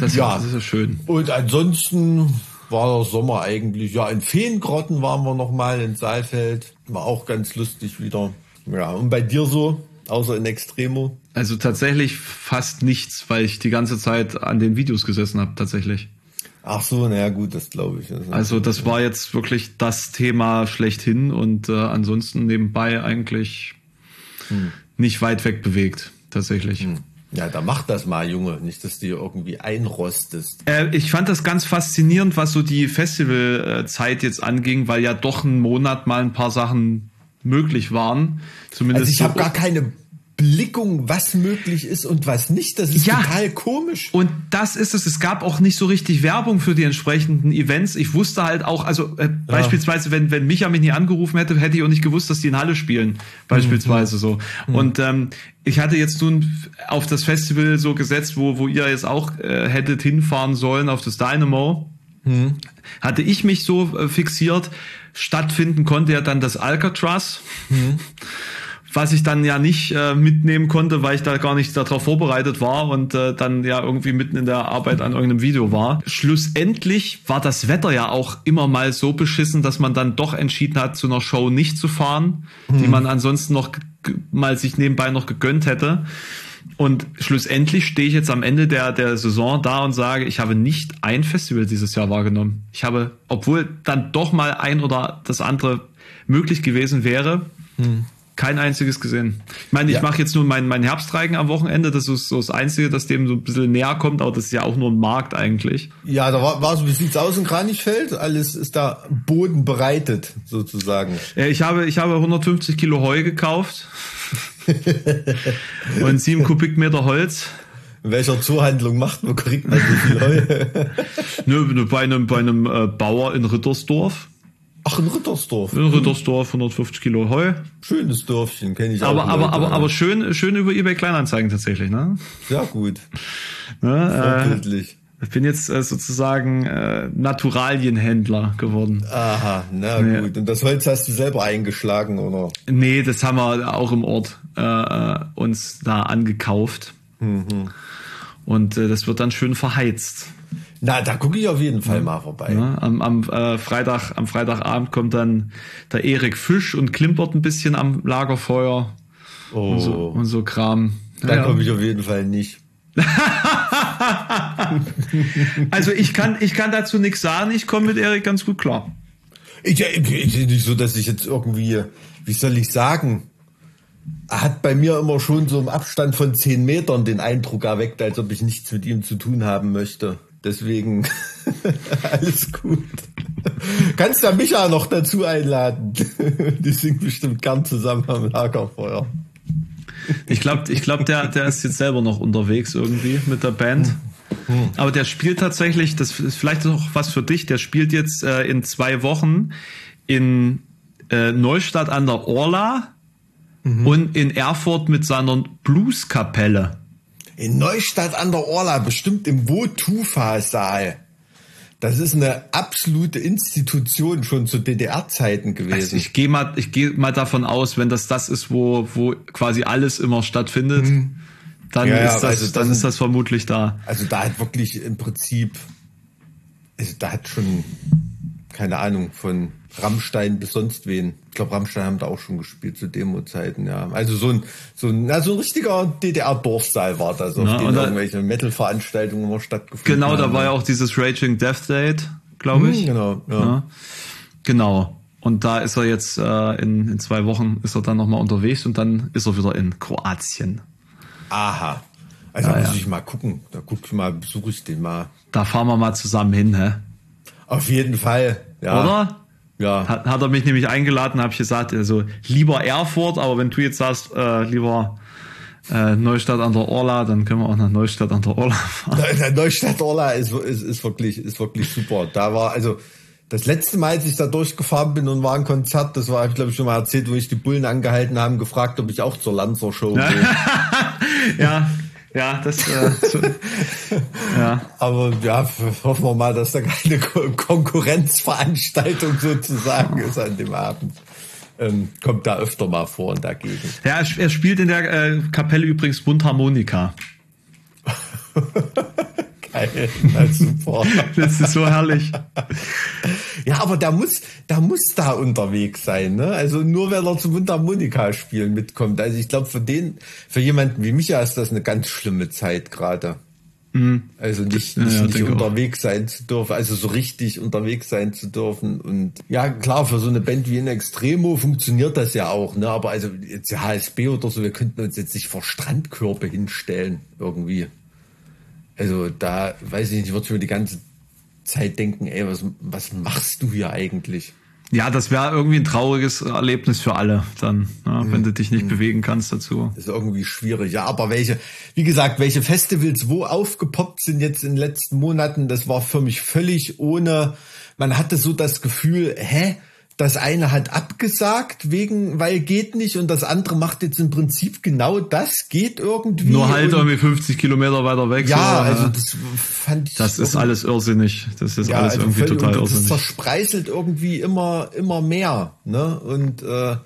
[SPEAKER 6] Das, ist ja.
[SPEAKER 5] Ja.
[SPEAKER 6] das ist ja schön.
[SPEAKER 5] Und ansonsten war der Sommer eigentlich, ja, in Feengrotten waren wir noch mal in Saalfeld. War auch ganz lustig wieder. Ja, und bei dir so, außer in Extremo?
[SPEAKER 6] Also tatsächlich fast nichts, weil ich die ganze Zeit an den Videos gesessen habe, tatsächlich.
[SPEAKER 5] Ach so, naja, gut, das glaube ich. Das
[SPEAKER 6] Also das war jetzt wirklich das Thema schlechthin und äh, ansonsten nebenbei eigentlich nicht weit weg bewegt, tatsächlich.
[SPEAKER 5] Ja, da mach das mal, Junge. Nicht, dass du hier irgendwie einrostest.
[SPEAKER 6] Äh, ich fand das ganz faszinierend, was so die Festivalzeit jetzt anging, weil ja doch einen Monat mal ein paar Sachen möglich waren. Zumindest
[SPEAKER 5] Also ich habe gar keine Blickung, was möglich ist und was nicht. Das ist
[SPEAKER 6] Ja.
[SPEAKER 5] total komisch.
[SPEAKER 6] Und das ist es. Es gab auch nicht so richtig Werbung für die entsprechenden Events. Ich wusste halt auch, also äh, beispielsweise, wenn, wenn Micha mich nie angerufen hätte, hätte ich auch nicht gewusst, dass die in Halle spielen. Beispielsweise so. Und ähm, ich hatte jetzt nun auf das Festival so gesetzt, wo, wo ihr jetzt auch äh, hättet hinfahren sollen, auf das Dynamo. Hatte ich mich so äh, fixiert, stattfinden konnte ja dann das Alcatraz was ich dann ja nicht äh, mitnehmen konnte, weil ich da gar nicht darauf vorbereitet war und äh, dann ja irgendwie mitten in der Arbeit an irgendeinem Video war. Schlussendlich war das Wetter ja auch immer mal so beschissen, dass man dann doch entschieden hat, zu einer Show nicht zu fahren, die man ansonsten noch mal sich nebenbei noch gegönnt hätte. Und schlussendlich stehe ich jetzt am Ende der, der Saison da und sage, ich habe nicht ein Festival dieses Jahr wahrgenommen. Ich habe, obwohl dann doch mal ein oder das andere möglich gewesen wäre, hm. Kein einziges gesehen. Ich meine, ich ja. mache jetzt nur meinen mein Herbstreigen am Wochenende. Das ist so das Einzige, das dem so ein bisschen näher kommt, aber das ist ja auch nur ein Markt eigentlich.
[SPEAKER 5] Ja, da war, war so, wie sieht's aus in Kranichfeld? Alles ist da Boden bereitet, sozusagen.
[SPEAKER 6] Ich habe, ich habe 150 Kilo Heu gekauft. und sieben Kubikmeter Holz.
[SPEAKER 5] In welcher Zuhandlung macht man, kriegt man so viel Heu?
[SPEAKER 6] Nö, bei einem, bei einem äh, Bauer in Rittersdorf.
[SPEAKER 5] Ach, in Rittersdorf.
[SPEAKER 6] In Rittersdorf, 150 Kilo Heu.
[SPEAKER 5] Schönes Dörfchen, kenne ich
[SPEAKER 6] aber, auch. Aber, aber, aber schön, schön über eBay Kleinanzeigen tatsächlich, ne?
[SPEAKER 5] Sehr gut.
[SPEAKER 6] Ne. Äh, ich bin jetzt äh, sozusagen äh, Naturalienhändler geworden.
[SPEAKER 5] Aha, na nee. gut. Und das Holz hast du selber eingeschlagen, oder?
[SPEAKER 6] Nee, das haben wir auch im Ort äh, äh uns da angekauft. Mhm. Und äh, das wird dann schön verheizt.
[SPEAKER 5] Na, da gucke ich auf jeden Fall mal vorbei.
[SPEAKER 6] Ja, am am äh, Freitag, am Freitagabend kommt dann der Erik Fisch und klimpert ein bisschen am Lagerfeuer. Oh. Und so, und so Kram.
[SPEAKER 5] Da ja. komme ich auf jeden Fall nicht.
[SPEAKER 6] also ich kann, ich kann dazu nichts sagen. Ich komme mit Erik ganz gut klar.
[SPEAKER 5] Ich, ich, nicht so, dass ich jetzt irgendwie, wie soll ich sagen, hat bei mir immer schon so im Abstand von zehn Metern den Eindruck erweckt, als ob ich nichts mit ihm zu tun haben möchte. Deswegen alles gut. Kannst ja Micha noch dazu einladen. Die singen bestimmt gern zusammen am Lagerfeuer.
[SPEAKER 6] Ich glaube, ich glaub, der, der ist jetzt selber noch unterwegs irgendwie mit der Band. Aber der spielt tatsächlich, das ist vielleicht auch was für dich, der spielt jetzt äh, in zwei Wochen in äh, Neustadt an der Orla mhm. und in Erfurt mit seiner Blueskapelle.
[SPEAKER 5] In Neustadt an der Orla, bestimmt im Wotufa-Saal. Das ist eine absolute Institution schon zu DDR-Zeiten gewesen. Also
[SPEAKER 6] ich gehe mal, ich gehe mal davon aus, wenn das das ist, wo, wo quasi alles immer stattfindet, hm. dann, ja, ist das, also dann ist das vermutlich da.
[SPEAKER 5] Also da hat wirklich im Prinzip, also da hat schon, keine Ahnung, von Rammstein bis sonst wen. Ich glaube, Rammstein haben da auch schon gespielt zu Demo-Zeiten, ja. Also so ein, so ein, na, so ein richtiger DDR-Dorfsaal war das, auf ja, dem irgendwelche Metal-Veranstaltungen immer stattgefunden
[SPEAKER 6] Genau, haben. da war ja auch dieses Raging Death Date, glaube ich. Hm,
[SPEAKER 5] genau, ja. ja.
[SPEAKER 6] Genau. Und da ist er jetzt äh, in, in zwei Wochen ist er dann nochmal unterwegs und dann ist er wieder in Kroatien.
[SPEAKER 5] Aha. Also ja, muss ja. ich mal gucken. Da guck ich mal, besuche ich den mal.
[SPEAKER 6] Da fahren wir mal zusammen hin, hä?
[SPEAKER 5] Auf jeden Fall. Ja.
[SPEAKER 6] Oder? Ja. Hat, hat er mich nämlich eingeladen, habe ich gesagt, also lieber Erfurt, aber wenn du jetzt sagst, äh, lieber äh, Neustadt an der Orla, dann können wir auch nach Neustadt an der Orla fahren.
[SPEAKER 5] Neustadt Orla ist, ist, ist wirklich, ist wirklich super. Da war, also, das letzte Mal, als ich da durchgefahren bin und war ein Konzert, das war, habe ich glaube ich schon mal erzählt, wo ich die Bullen angehalten haben, gefragt, ob ich auch zur Lanzer Show gehe.
[SPEAKER 6] ja, ja, das. Äh, so,
[SPEAKER 5] ja. Aber ja, hoffen wir mal, dass da keine Konkurrenzveranstaltung sozusagen ist an dem Abend. Ähm, kommt da öfter mal vor in der Gegend.
[SPEAKER 6] Ja, er spielt in der äh, Kapelle übrigens Mundharmonika.
[SPEAKER 5] Geil, na super.
[SPEAKER 6] das ist so herrlich.
[SPEAKER 5] Ja, aber der muss, der muss da unterwegs sein, ne? Also nur wenn er zum Mundharmonika spielen mitkommt. Also ich glaube, für den, für jemanden wie Micha ist das eine ganz schlimme Zeit gerade. Mhm. Also nicht, nicht, ja, nicht unterwegs auch. sein zu dürfen, also so richtig unterwegs sein zu dürfen. Und ja, klar, für so eine Band wie in Extremo funktioniert das ja auch, ne? Aber also jetzt HSB oder so, wir könnten uns jetzt nicht vor Strandkörbe hinstellen, irgendwie. Also da weiß ich nicht, ich würde mir die ganze Zeit denken, ey, was, was machst du hier eigentlich?
[SPEAKER 6] Ja, das wäre irgendwie ein trauriges Erlebnis für alle dann, ja, mhm. wenn du dich nicht mhm. bewegen kannst dazu.
[SPEAKER 5] Das ist irgendwie schwierig. Ja, aber welche, wie gesagt, welche Festivals wo aufgepoppt sind jetzt in den letzten Monaten, das war für mich völlig ohne, man hatte so das Gefühl, hä? Das eine hat abgesagt wegen, weil geht nicht und das andere macht jetzt im Prinzip genau das, geht irgendwie.
[SPEAKER 6] Nur halt irgendwie 50 Kilometer weiter weg.
[SPEAKER 5] Ja, so, also das fand ich.
[SPEAKER 6] Das ist alles irrsinnig. Das ist ja, alles also irgendwie total irrsinnig. Das
[SPEAKER 5] zerspreißelt irgendwie immer, immer mehr, ne? Und, äh,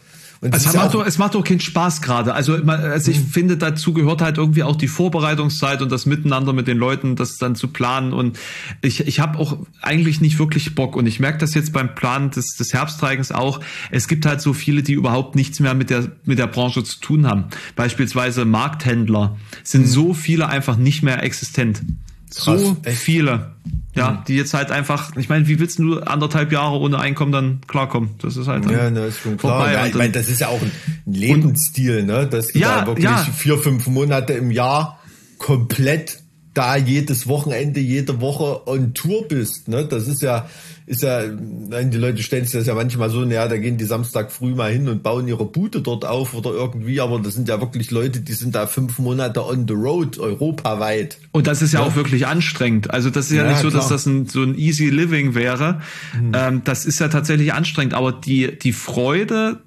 [SPEAKER 5] Und
[SPEAKER 6] es,
[SPEAKER 5] ja
[SPEAKER 6] macht doch, es macht doch keinen Spaß gerade. Also, also ich finde, dazu gehört halt irgendwie auch die Vorbereitungszeit und das Miteinander mit den Leuten, das dann zu planen. Und ich, ich habe auch eigentlich nicht wirklich Bock. Und ich merke das jetzt beim Plan des, des Herbstreigens auch. Es gibt halt so viele, die überhaupt nichts mehr mit der, mit der Branche zu tun haben. Beispielsweise Markthändler sind so viele einfach nicht mehr existent. So
[SPEAKER 5] echt?
[SPEAKER 6] viele. Ja, die jetzt halt einfach, ich meine, wie willst du anderthalb Jahre ohne Einkommen dann klarkommen? Das ist halt
[SPEAKER 5] Ja, ne, ist schon klar.
[SPEAKER 6] vorbei.
[SPEAKER 5] Ja, ich meine, das ist ja auch ein Lebensstil, ne? Dass du
[SPEAKER 6] Ja,
[SPEAKER 5] da wirklich
[SPEAKER 6] ja.
[SPEAKER 5] vier, fünf Monate im Jahr komplett da jedes Wochenende, jede Woche on Tour bist, ne? Das ist ja, ist ja, nein, die Leute stellen sich das ja manchmal so, naja, da gehen die Samstag früh mal hin und bauen ihre Bude dort auf oder irgendwie, aber das sind ja wirklich Leute, die sind da fünf Monate on the road, europaweit.
[SPEAKER 6] Und das ist ja, auch wirklich anstrengend. Also das ist ja,
[SPEAKER 5] Ja,
[SPEAKER 6] nicht so, dass
[SPEAKER 5] klar.
[SPEAKER 6] das ein, so ein easy living wäre. Ähm, das ist ja tatsächlich anstrengend. Aber die, die Freude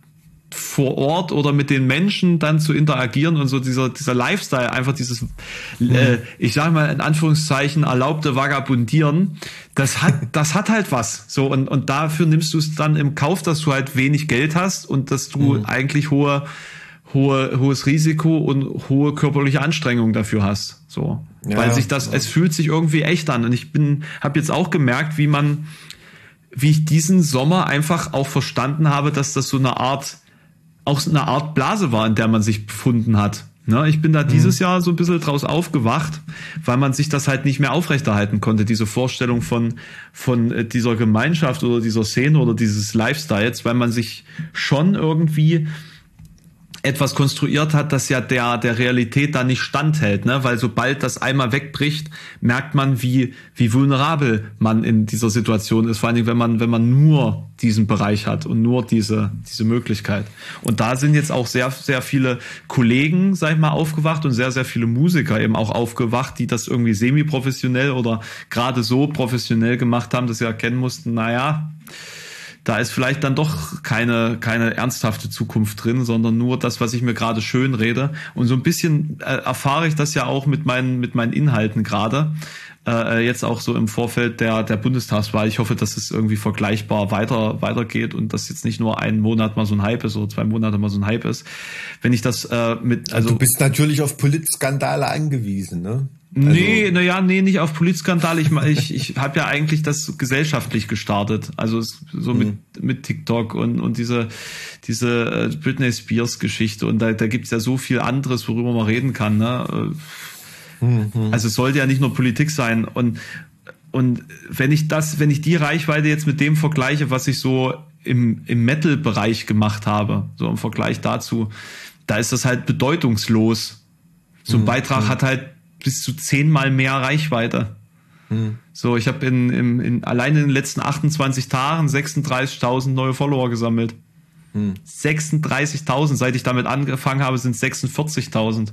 [SPEAKER 6] vor Ort oder mit den Menschen dann zu interagieren und so dieser, dieser Lifestyle, einfach dieses, äh, ich sage mal in Anführungszeichen, erlaubte Vagabundieren, das hat, das hat halt was. So, und, und dafür nimmst du es dann im Kauf, dass du halt wenig Geld hast und dass du eigentlich hohe, hohe, hohes Risiko und hohe körperliche Anstrengung dafür hast. So.
[SPEAKER 5] Ja,
[SPEAKER 6] Weil sich das, es fühlt sich irgendwie echt an. Und ich bin, habe jetzt auch gemerkt, wie man, wie ich diesen Sommer einfach auch verstanden habe, dass das so eine Art, auch eine Art Blase war, in der man sich befunden hat. Ne, ich bin da dieses Jahr so ein bisschen draus aufgewacht, weil man sich das halt nicht mehr aufrechterhalten konnte, diese Vorstellung von, von äh, dieser Gemeinschaft oder dieser Szene oder dieses Lifestyles, weil man sich schon irgendwie etwas konstruiert hat, das ja der, der Realität da nicht standhält, ne? Weil sobald das einmal wegbricht, merkt man, wie, wie vulnerabel man in dieser Situation ist. Vor allen Dingen, wenn man, wenn man nur diesen Bereich hat und nur diese, diese Möglichkeit. Und da sind jetzt auch sehr, sehr viele Kollegen, sag ich mal, aufgewacht und sehr, sehr viele Musiker eben auch aufgewacht, die das irgendwie semi-professionell oder gerade so professionell gemacht haben, dass sie erkennen mussten, naja, da ist vielleicht dann doch keine, keine ernsthafte Zukunft drin, sondern nur das, was ich mir gerade schön rede. Und so ein bisschen äh, erfahre ich das ja auch mit meinen, mit meinen Inhalten gerade. Äh, jetzt auch so im Vorfeld der, der Bundestagswahl. Ich hoffe, dass es irgendwie vergleichbar weiter, weitergeht und dass jetzt nicht nur ein Monat mal so ein Hype ist oder zwei Monate mal so ein Hype ist. Wenn ich das äh, mit,
[SPEAKER 5] Also
[SPEAKER 6] also
[SPEAKER 5] du bist natürlich auf Politskandale angewiesen, ne?
[SPEAKER 6] Nee, naja, nee, nicht auf Polizskandal. Ich, ich, ich habe ja eigentlich das gesellschaftlich gestartet. Also so mit, mit TikTok und, und diese, diese äh, Britney Spears Geschichte. Und da, da gibt's ja so viel anderes, worüber man reden kann. Ne? Also es sollte ja nicht nur Politik sein. Und, und wenn ich das, wenn ich die Reichweite jetzt mit dem vergleiche, was ich so im, im Metal-Bereich gemacht habe, so im Vergleich dazu, da ist das halt bedeutungslos. So ein Beitrag hat halt bis zu zehnmal mehr Reichweite. So, ich habe in, in, in allein in den letzten 28 Tagen 36.000 neue Follower gesammelt. 36.000, seit ich damit angefangen habe, sind 46.000.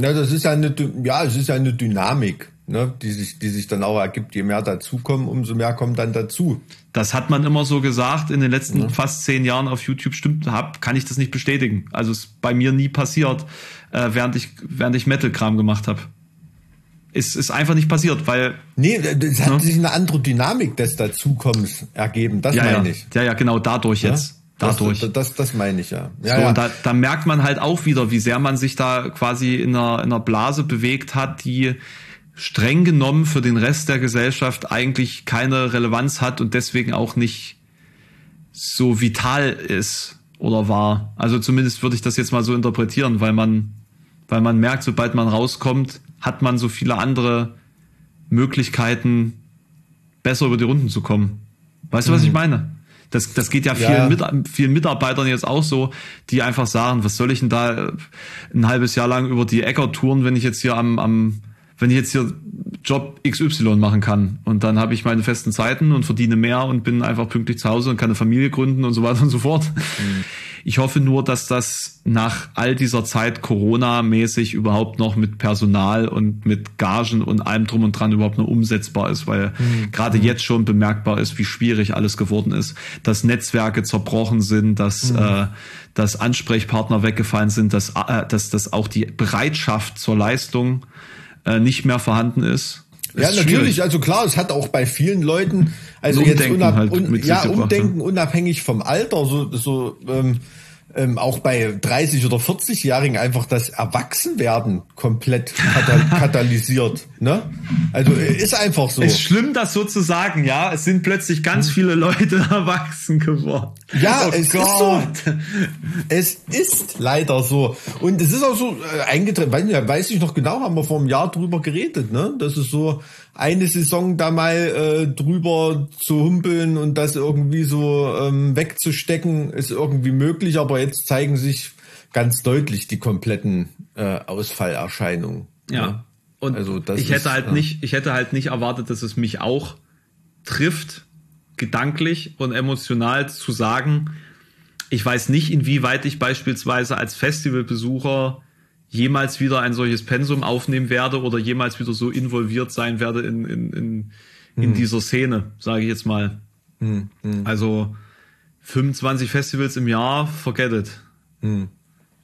[SPEAKER 5] Ja, das ist ja eine, ja, es ist ja eine Dynamik, ne, die sich, die sich dann auch ergibt. Je mehr dazukommen, umso mehr kommen dann dazu.
[SPEAKER 6] Das hat man immer so gesagt in den letzten fast zehn Jahren auf YouTube. Stimmt, hab, kann ich das nicht bestätigen. Also es ist bei mir nie passiert, äh, während ich während ich Metal-Kram gemacht habe. Ist ist einfach nicht passiert, weil
[SPEAKER 5] Nee, es hat
[SPEAKER 6] Ja.
[SPEAKER 5] sich eine andere Dynamik des Dazukommens ergeben. Das
[SPEAKER 6] ja ja,
[SPEAKER 5] meine ich.
[SPEAKER 6] ja ja genau dadurch jetzt dadurch.
[SPEAKER 5] Das, das, das meine ich ja. ja,
[SPEAKER 6] so,
[SPEAKER 5] ja.
[SPEAKER 6] und da, da merkt man halt auch wieder, wie sehr man sich da quasi in einer, in einer Blase bewegt hat, die streng genommen für den Rest der Gesellschaft eigentlich keine Relevanz hat und deswegen auch nicht so vital ist oder war. Also zumindest würde ich das jetzt mal so interpretieren, weil man, weil man merkt, sobald man rauskommt, hat man so viele andere Möglichkeiten, besser über die Runden zu kommen. Weißt du, was ich meine? Das, das geht ja vielen,
[SPEAKER 5] Ja.
[SPEAKER 6] Mit, vielen Mitarbeitern jetzt auch so, die einfach sagen, was soll ich denn da ein halbes Jahr lang über die Äcker touren, wenn ich jetzt hier am, am wenn ich jetzt hier Job XY machen kann. Und dann habe ich meine festen Zeiten und verdiene mehr und bin einfach pünktlich zu Hause und kann eine Familie gründen und so weiter und so fort. Ich hoffe nur, dass das nach all dieser Zeit Corona-mäßig überhaupt noch mit Personal und mit Gagen und allem drum und dran überhaupt noch umsetzbar ist, weil gerade jetzt schon bemerkbar ist, wie schwierig alles geworden ist, dass Netzwerke zerbrochen sind, dass, äh, dass Ansprechpartner weggefallen sind, dass, äh, dass, dass auch die Bereitschaft zur Leistung äh, nicht mehr vorhanden ist.
[SPEAKER 5] Ja, natürlich.
[SPEAKER 6] schwierig.
[SPEAKER 5] Also klar, es hat auch bei vielen Leuten, also
[SPEAKER 6] Ein
[SPEAKER 5] jetzt
[SPEAKER 6] Umdenken
[SPEAKER 5] unab,
[SPEAKER 6] halt
[SPEAKER 5] un,
[SPEAKER 6] mit
[SPEAKER 5] ja,
[SPEAKER 6] gebracht,
[SPEAKER 5] Umdenken unabhängig vom Alter, so, so ähm, ähm, auch bei 30 oder 40-Jährigen einfach das Erwachsenwerden komplett katal katalysiert. Ne? Also äh, ist einfach so.
[SPEAKER 6] Ist schlimm, das so zu sagen, ja. Es sind plötzlich ganz viele Leute erwachsen geworden.
[SPEAKER 5] Ja,
[SPEAKER 6] oh
[SPEAKER 5] es
[SPEAKER 6] Gott.
[SPEAKER 5] ist so. Es ist leider so. Und es ist auch so äh, eingetreten, weiß ich noch genau, haben wir vor einem Jahr drüber geredet, ne? Das ist so eine Saison da mal äh, drüber zu humpeln und das irgendwie so ähm, wegzustecken, ist irgendwie möglich, aber jetzt zeigen sich ganz deutlich die kompletten äh, Ausfallerscheinungen.
[SPEAKER 6] Ja.
[SPEAKER 5] ne?
[SPEAKER 6] Und
[SPEAKER 5] Also das
[SPEAKER 6] ich
[SPEAKER 5] ist,
[SPEAKER 6] hätte halt
[SPEAKER 5] ja.
[SPEAKER 6] nicht, ich hätte halt nicht erwartet, dass es mich auch trifft, gedanklich und emotional zu sagen, ich weiß nicht, inwieweit ich beispielsweise als Festivalbesucher jemals wieder ein solches Pensum aufnehmen werde oder jemals wieder so involviert sein werde in, in, in,
[SPEAKER 5] Hm.
[SPEAKER 6] in dieser Szene, sage ich jetzt mal. Also 25 Festivals im Jahr, forget it.
[SPEAKER 5] Hm.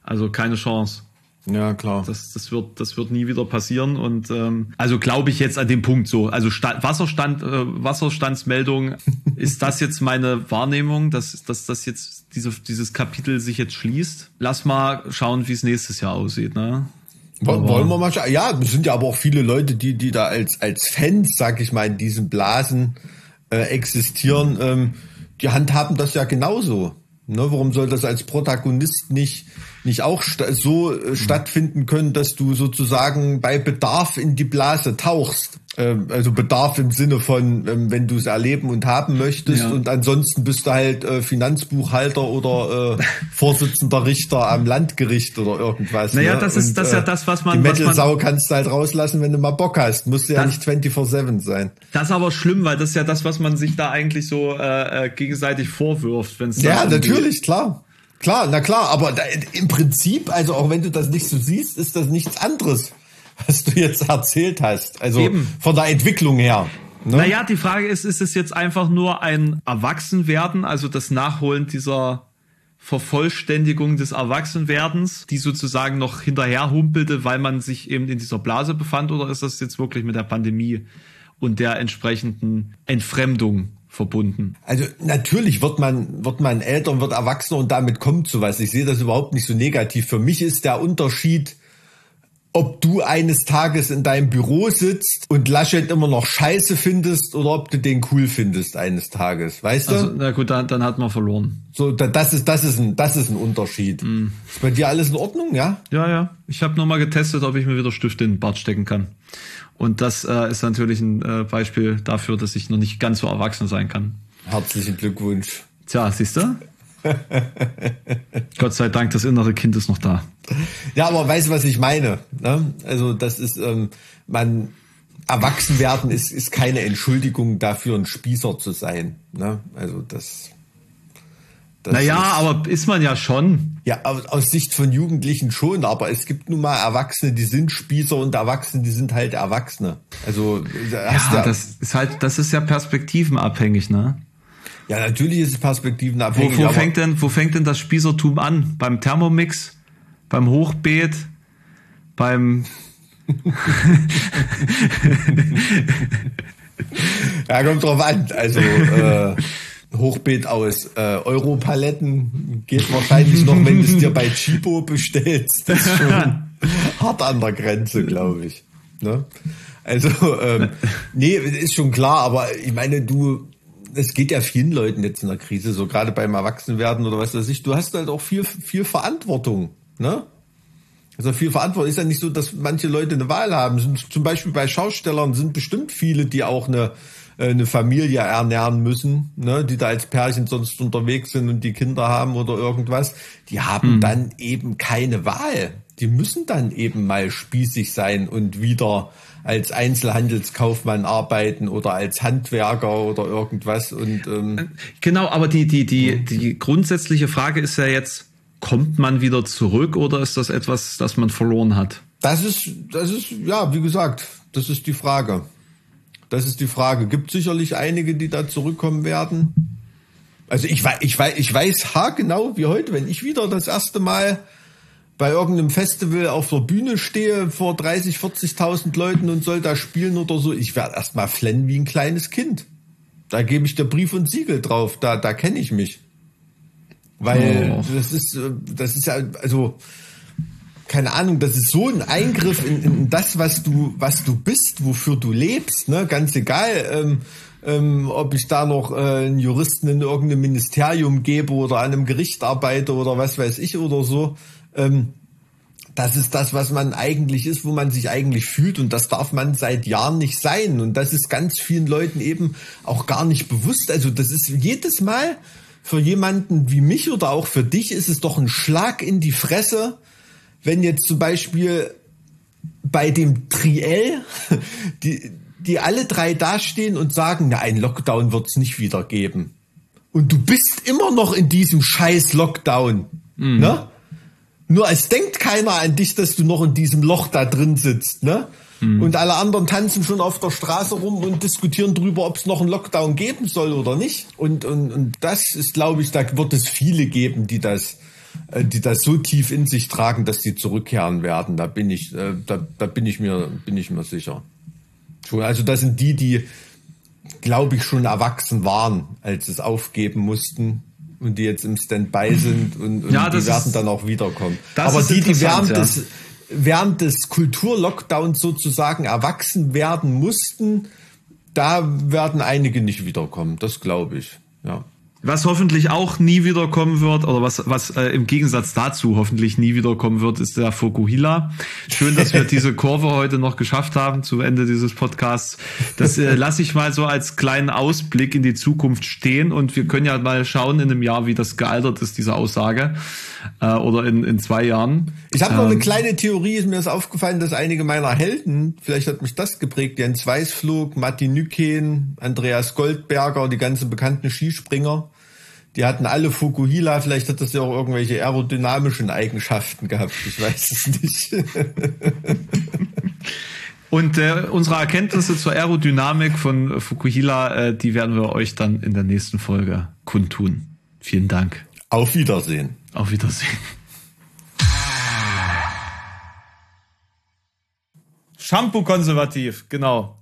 [SPEAKER 6] Also keine Chance.
[SPEAKER 5] Ja, klar.
[SPEAKER 6] Das, das, wird, das wird nie wieder passieren. Und ähm, also glaube ich jetzt an dem Punkt so. Also Sta Wasserstand, äh, Wasserstandsmeldung, ist das jetzt meine Wahrnehmung, dass, dass das jetzt diese, dieses Kapitel sich jetzt schließt? Lass mal schauen, wie es nächstes Jahr aussieht. Ne?
[SPEAKER 5] Woll- Wollen wir mal schauen? Ja, es sind ja aber auch viele Leute, die, die da als, als Fans, sag ich mal, in diesen Blasen äh, existieren. Ähm, die handhaben das ja genauso. Ne, warum soll das als Protagonist nicht, nicht auch sta so äh, stattfinden können, dass du sozusagen bei Bedarf in die Blase tauchst? Ähm, also Bedarf im Sinne von, ähm, wenn du es erleben und haben möchtest
[SPEAKER 6] Ja.
[SPEAKER 5] und ansonsten bist du halt äh, Finanzbuchhalter oder äh, Vorsitzender Richter am Landgericht oder irgendwas.
[SPEAKER 6] Naja,
[SPEAKER 5] ne?
[SPEAKER 6] das ist-
[SPEAKER 5] Und,
[SPEAKER 6] das ist ja das, was man-
[SPEAKER 5] Die Metal-Sau kannst du halt rauslassen, wenn du mal Bock hast. Musst du ja nicht 24-7 sein.
[SPEAKER 6] Das ist aber schlimm, weil das ist ja das, was man sich da eigentlich so äh, äh, gegenseitig vorwirft. Wenn's
[SPEAKER 5] Ja, natürlich, klar. Klar, na klar, aber da, im Prinzip, also auch wenn du das nicht so siehst, ist das nichts anderes, was du jetzt erzählt hast. Also
[SPEAKER 6] Eben.
[SPEAKER 5] von der Entwicklung her. Ne?
[SPEAKER 6] Naja, die Frage ist, ist es jetzt einfach nur ein Erwachsenwerden, also das Nachholen dieser Vervollständigung des Erwachsenwerdens, die sozusagen noch hinterher humpelte, weil man sich eben in dieser Blase befand, oder ist das jetzt wirklich mit der Pandemie und der entsprechenden Entfremdung verbunden?
[SPEAKER 5] Also natürlich wird man, wird man älter, wird erwachsener und damit kommt sowas. Ich sehe das überhaupt nicht so negativ. Für mich ist der Unterschied, ob du eines Tages in deinem Büro sitzt und Laschet immer noch scheiße findest oder ob du den cool findest eines Tages. Weißt du?
[SPEAKER 6] Also, na gut, dann, dann hat man verloren.
[SPEAKER 5] so, da, das ist, das ist ein, das ist ein Unterschied. Ist bei dir alles in Ordnung, ja?
[SPEAKER 6] Ja, ja. Ich habe nur mal getestet, ob ich mir wieder Stifte in den Bart stecken kann. Und das äh, ist natürlich ein äh, Beispiel dafür, dass ich noch nicht ganz so erwachsen sein kann.
[SPEAKER 5] Herzlichen Glückwunsch.
[SPEAKER 6] Tja, siehst du? Gott sei Dank, das innere Kind ist noch da.
[SPEAKER 5] Ja, aber weißt du, was ich meine? Ne? Also das ist, ähm, man erwachsen werden ist, ist keine Entschuldigung dafür, ein Spießer zu sein. Ne? Also das. Das
[SPEAKER 6] Naja, aber ist man ja schon.
[SPEAKER 5] ja, aus, aus Sicht von Jugendlichen schon, aber es gibt nun mal Erwachsene, die sind Spießer und Erwachsene, die sind halt Erwachsene. Also da hast
[SPEAKER 6] Ja,
[SPEAKER 5] du-
[SPEAKER 6] das ist halt, das ist ja perspektivenabhängig, ne?
[SPEAKER 5] ja, natürlich ist es
[SPEAKER 6] Wo,
[SPEAKER 5] perspektivenabhängig.
[SPEAKER 6] wo
[SPEAKER 5] aber-
[SPEAKER 6] fängt denn, wo fängt denn das Spießertum an? Beim Thermomix? Beim Hochbeet? Beim,
[SPEAKER 5] Ja, kommt drauf an. Also äh, Hochbeet aus äh, Europaletten geht wahrscheinlich noch, wenn du es dir bei Chibo bestellst. Das ist schon hart an der Grenze, glaube ich. Ne? Also, ähm, nee, ist schon klar, aber ich meine, du, es geht ja vielen Leuten jetzt in der Krise, so gerade beim Erwachsenwerden oder was weiß ich, du hast halt auch viel, viel Verantwortung, ne? Also viel Verantwortung ist ja nicht so, dass manche Leute eine Wahl haben. Zum Beispiel bei Schaustellern sind bestimmt viele, die auch eine, eine Familie ernähren müssen, ne, die da als Pärchen sonst unterwegs sind und die Kinder haben oder irgendwas. Die haben dann eben keine Wahl. Die müssen dann eben mal spießig sein und wieder als Einzelhandelskaufmann arbeiten oder als Handwerker oder irgendwas. Und ähm,
[SPEAKER 6] genau, aber die, die, die, die grundsätzliche Frage ist ja jetzt, kommt man wieder zurück oder ist das etwas, das man verloren hat?
[SPEAKER 5] Das ist, das ist, ja, wie gesagt, das ist die Frage. Das ist die Frage. Gibt sicherlich einige, die da zurückkommen werden. Also ich weiß, ich weiß, ich weiß haargenau wie heute, wenn ich wieder das erste Mal bei irgendeinem Festival auf der Bühne stehe vor 30, 40.000 Leuten und soll da spielen oder so, ich werde erstmal flennen wie ein kleines Kind. Da gebe ich dir Brief und Siegel drauf, da, da kenne ich mich. Weil oh. das ist, äh, das ist ja, also, keine Ahnung, das ist so ein Eingriff in, in das, was du, was du bist, wofür du lebst, ne? Ganz egal, ähm, ähm, ob ich da noch äh, einen Juristen in irgendeinem Ministerium gebe oder an einem Gericht arbeite oder was weiß ich oder so. Ähm, das ist das, was man eigentlich ist, wo man sich eigentlich fühlt und das darf man seit Jahren nicht sein und das ist ganz vielen Leuten eben auch gar nicht bewusst. Also das ist jedes Mal für jemanden wie mich oder auch für dich ist es doch ein Schlag in die Fresse, wenn jetzt zum Beispiel bei dem Triell die, die alle drei dastehen und sagen, na, ein Lockdown wird es nicht wieder geben. Und du bist immer noch in diesem scheiß Lockdown. Mhm. Ne? Nur es denkt keiner an dich, dass du noch in diesem Loch da drin sitzt, ne? Mhm. Und alle anderen tanzen schon auf der Straße rum und diskutieren darüber, ob es noch einen Lockdown geben soll oder nicht. Und, und, und das ist, glaube ich, da wird es viele geben, die das, die das so tief in sich tragen, dass sie zurückkehren werden. Da bin ich, äh, da, da bin ich mir, bin ich mir sicher. Also das sind die, die, glaube ich, schon erwachsen waren, als es aufgeben mussten und die jetzt im Standby sind und, und ja, die werden ist, dann auch wiederkommen. Aber die, die während ja. des, während des Kulturlockdowns sozusagen erwachsen werden mussten, da werden einige nicht wiederkommen. Das glaube ich. Ja.
[SPEAKER 6] Was hoffentlich auch nie wiederkommen wird, oder was, was äh, im Gegensatz dazu hoffentlich nie wiederkommen wird, ist der Fokuhila. Schön, dass wir diese Kurve heute noch geschafft haben zu Ende dieses Podcasts. Das äh, lasse ich mal so als kleinen Ausblick in die Zukunft stehen und wir können ja mal schauen in einem Jahr, wie das gealtert ist, diese Aussage. Äh, oder in, in zwei Jahren.
[SPEAKER 5] Ich habe noch eine ähm, kleine Theorie, ist mir ist aufgefallen, dass einige meiner Helden, vielleicht hat mich das geprägt, Jens Weißflug, Matti Nüken, Andreas Goldberger, die ganzen bekannten Skispringer, die hatten alle Fukuhila, vielleicht hat das ja auch irgendwelche aerodynamischen Eigenschaften gehabt, ich weiß es nicht.
[SPEAKER 6] Und äh, unsere Erkenntnisse zur Aerodynamik von Fukuhila, äh, die werden wir euch dann in der nächsten Folge kundtun. Vielen Dank.
[SPEAKER 5] Auf Wiedersehen.
[SPEAKER 6] Auf Wiedersehen. Shampoo konservativ, genau.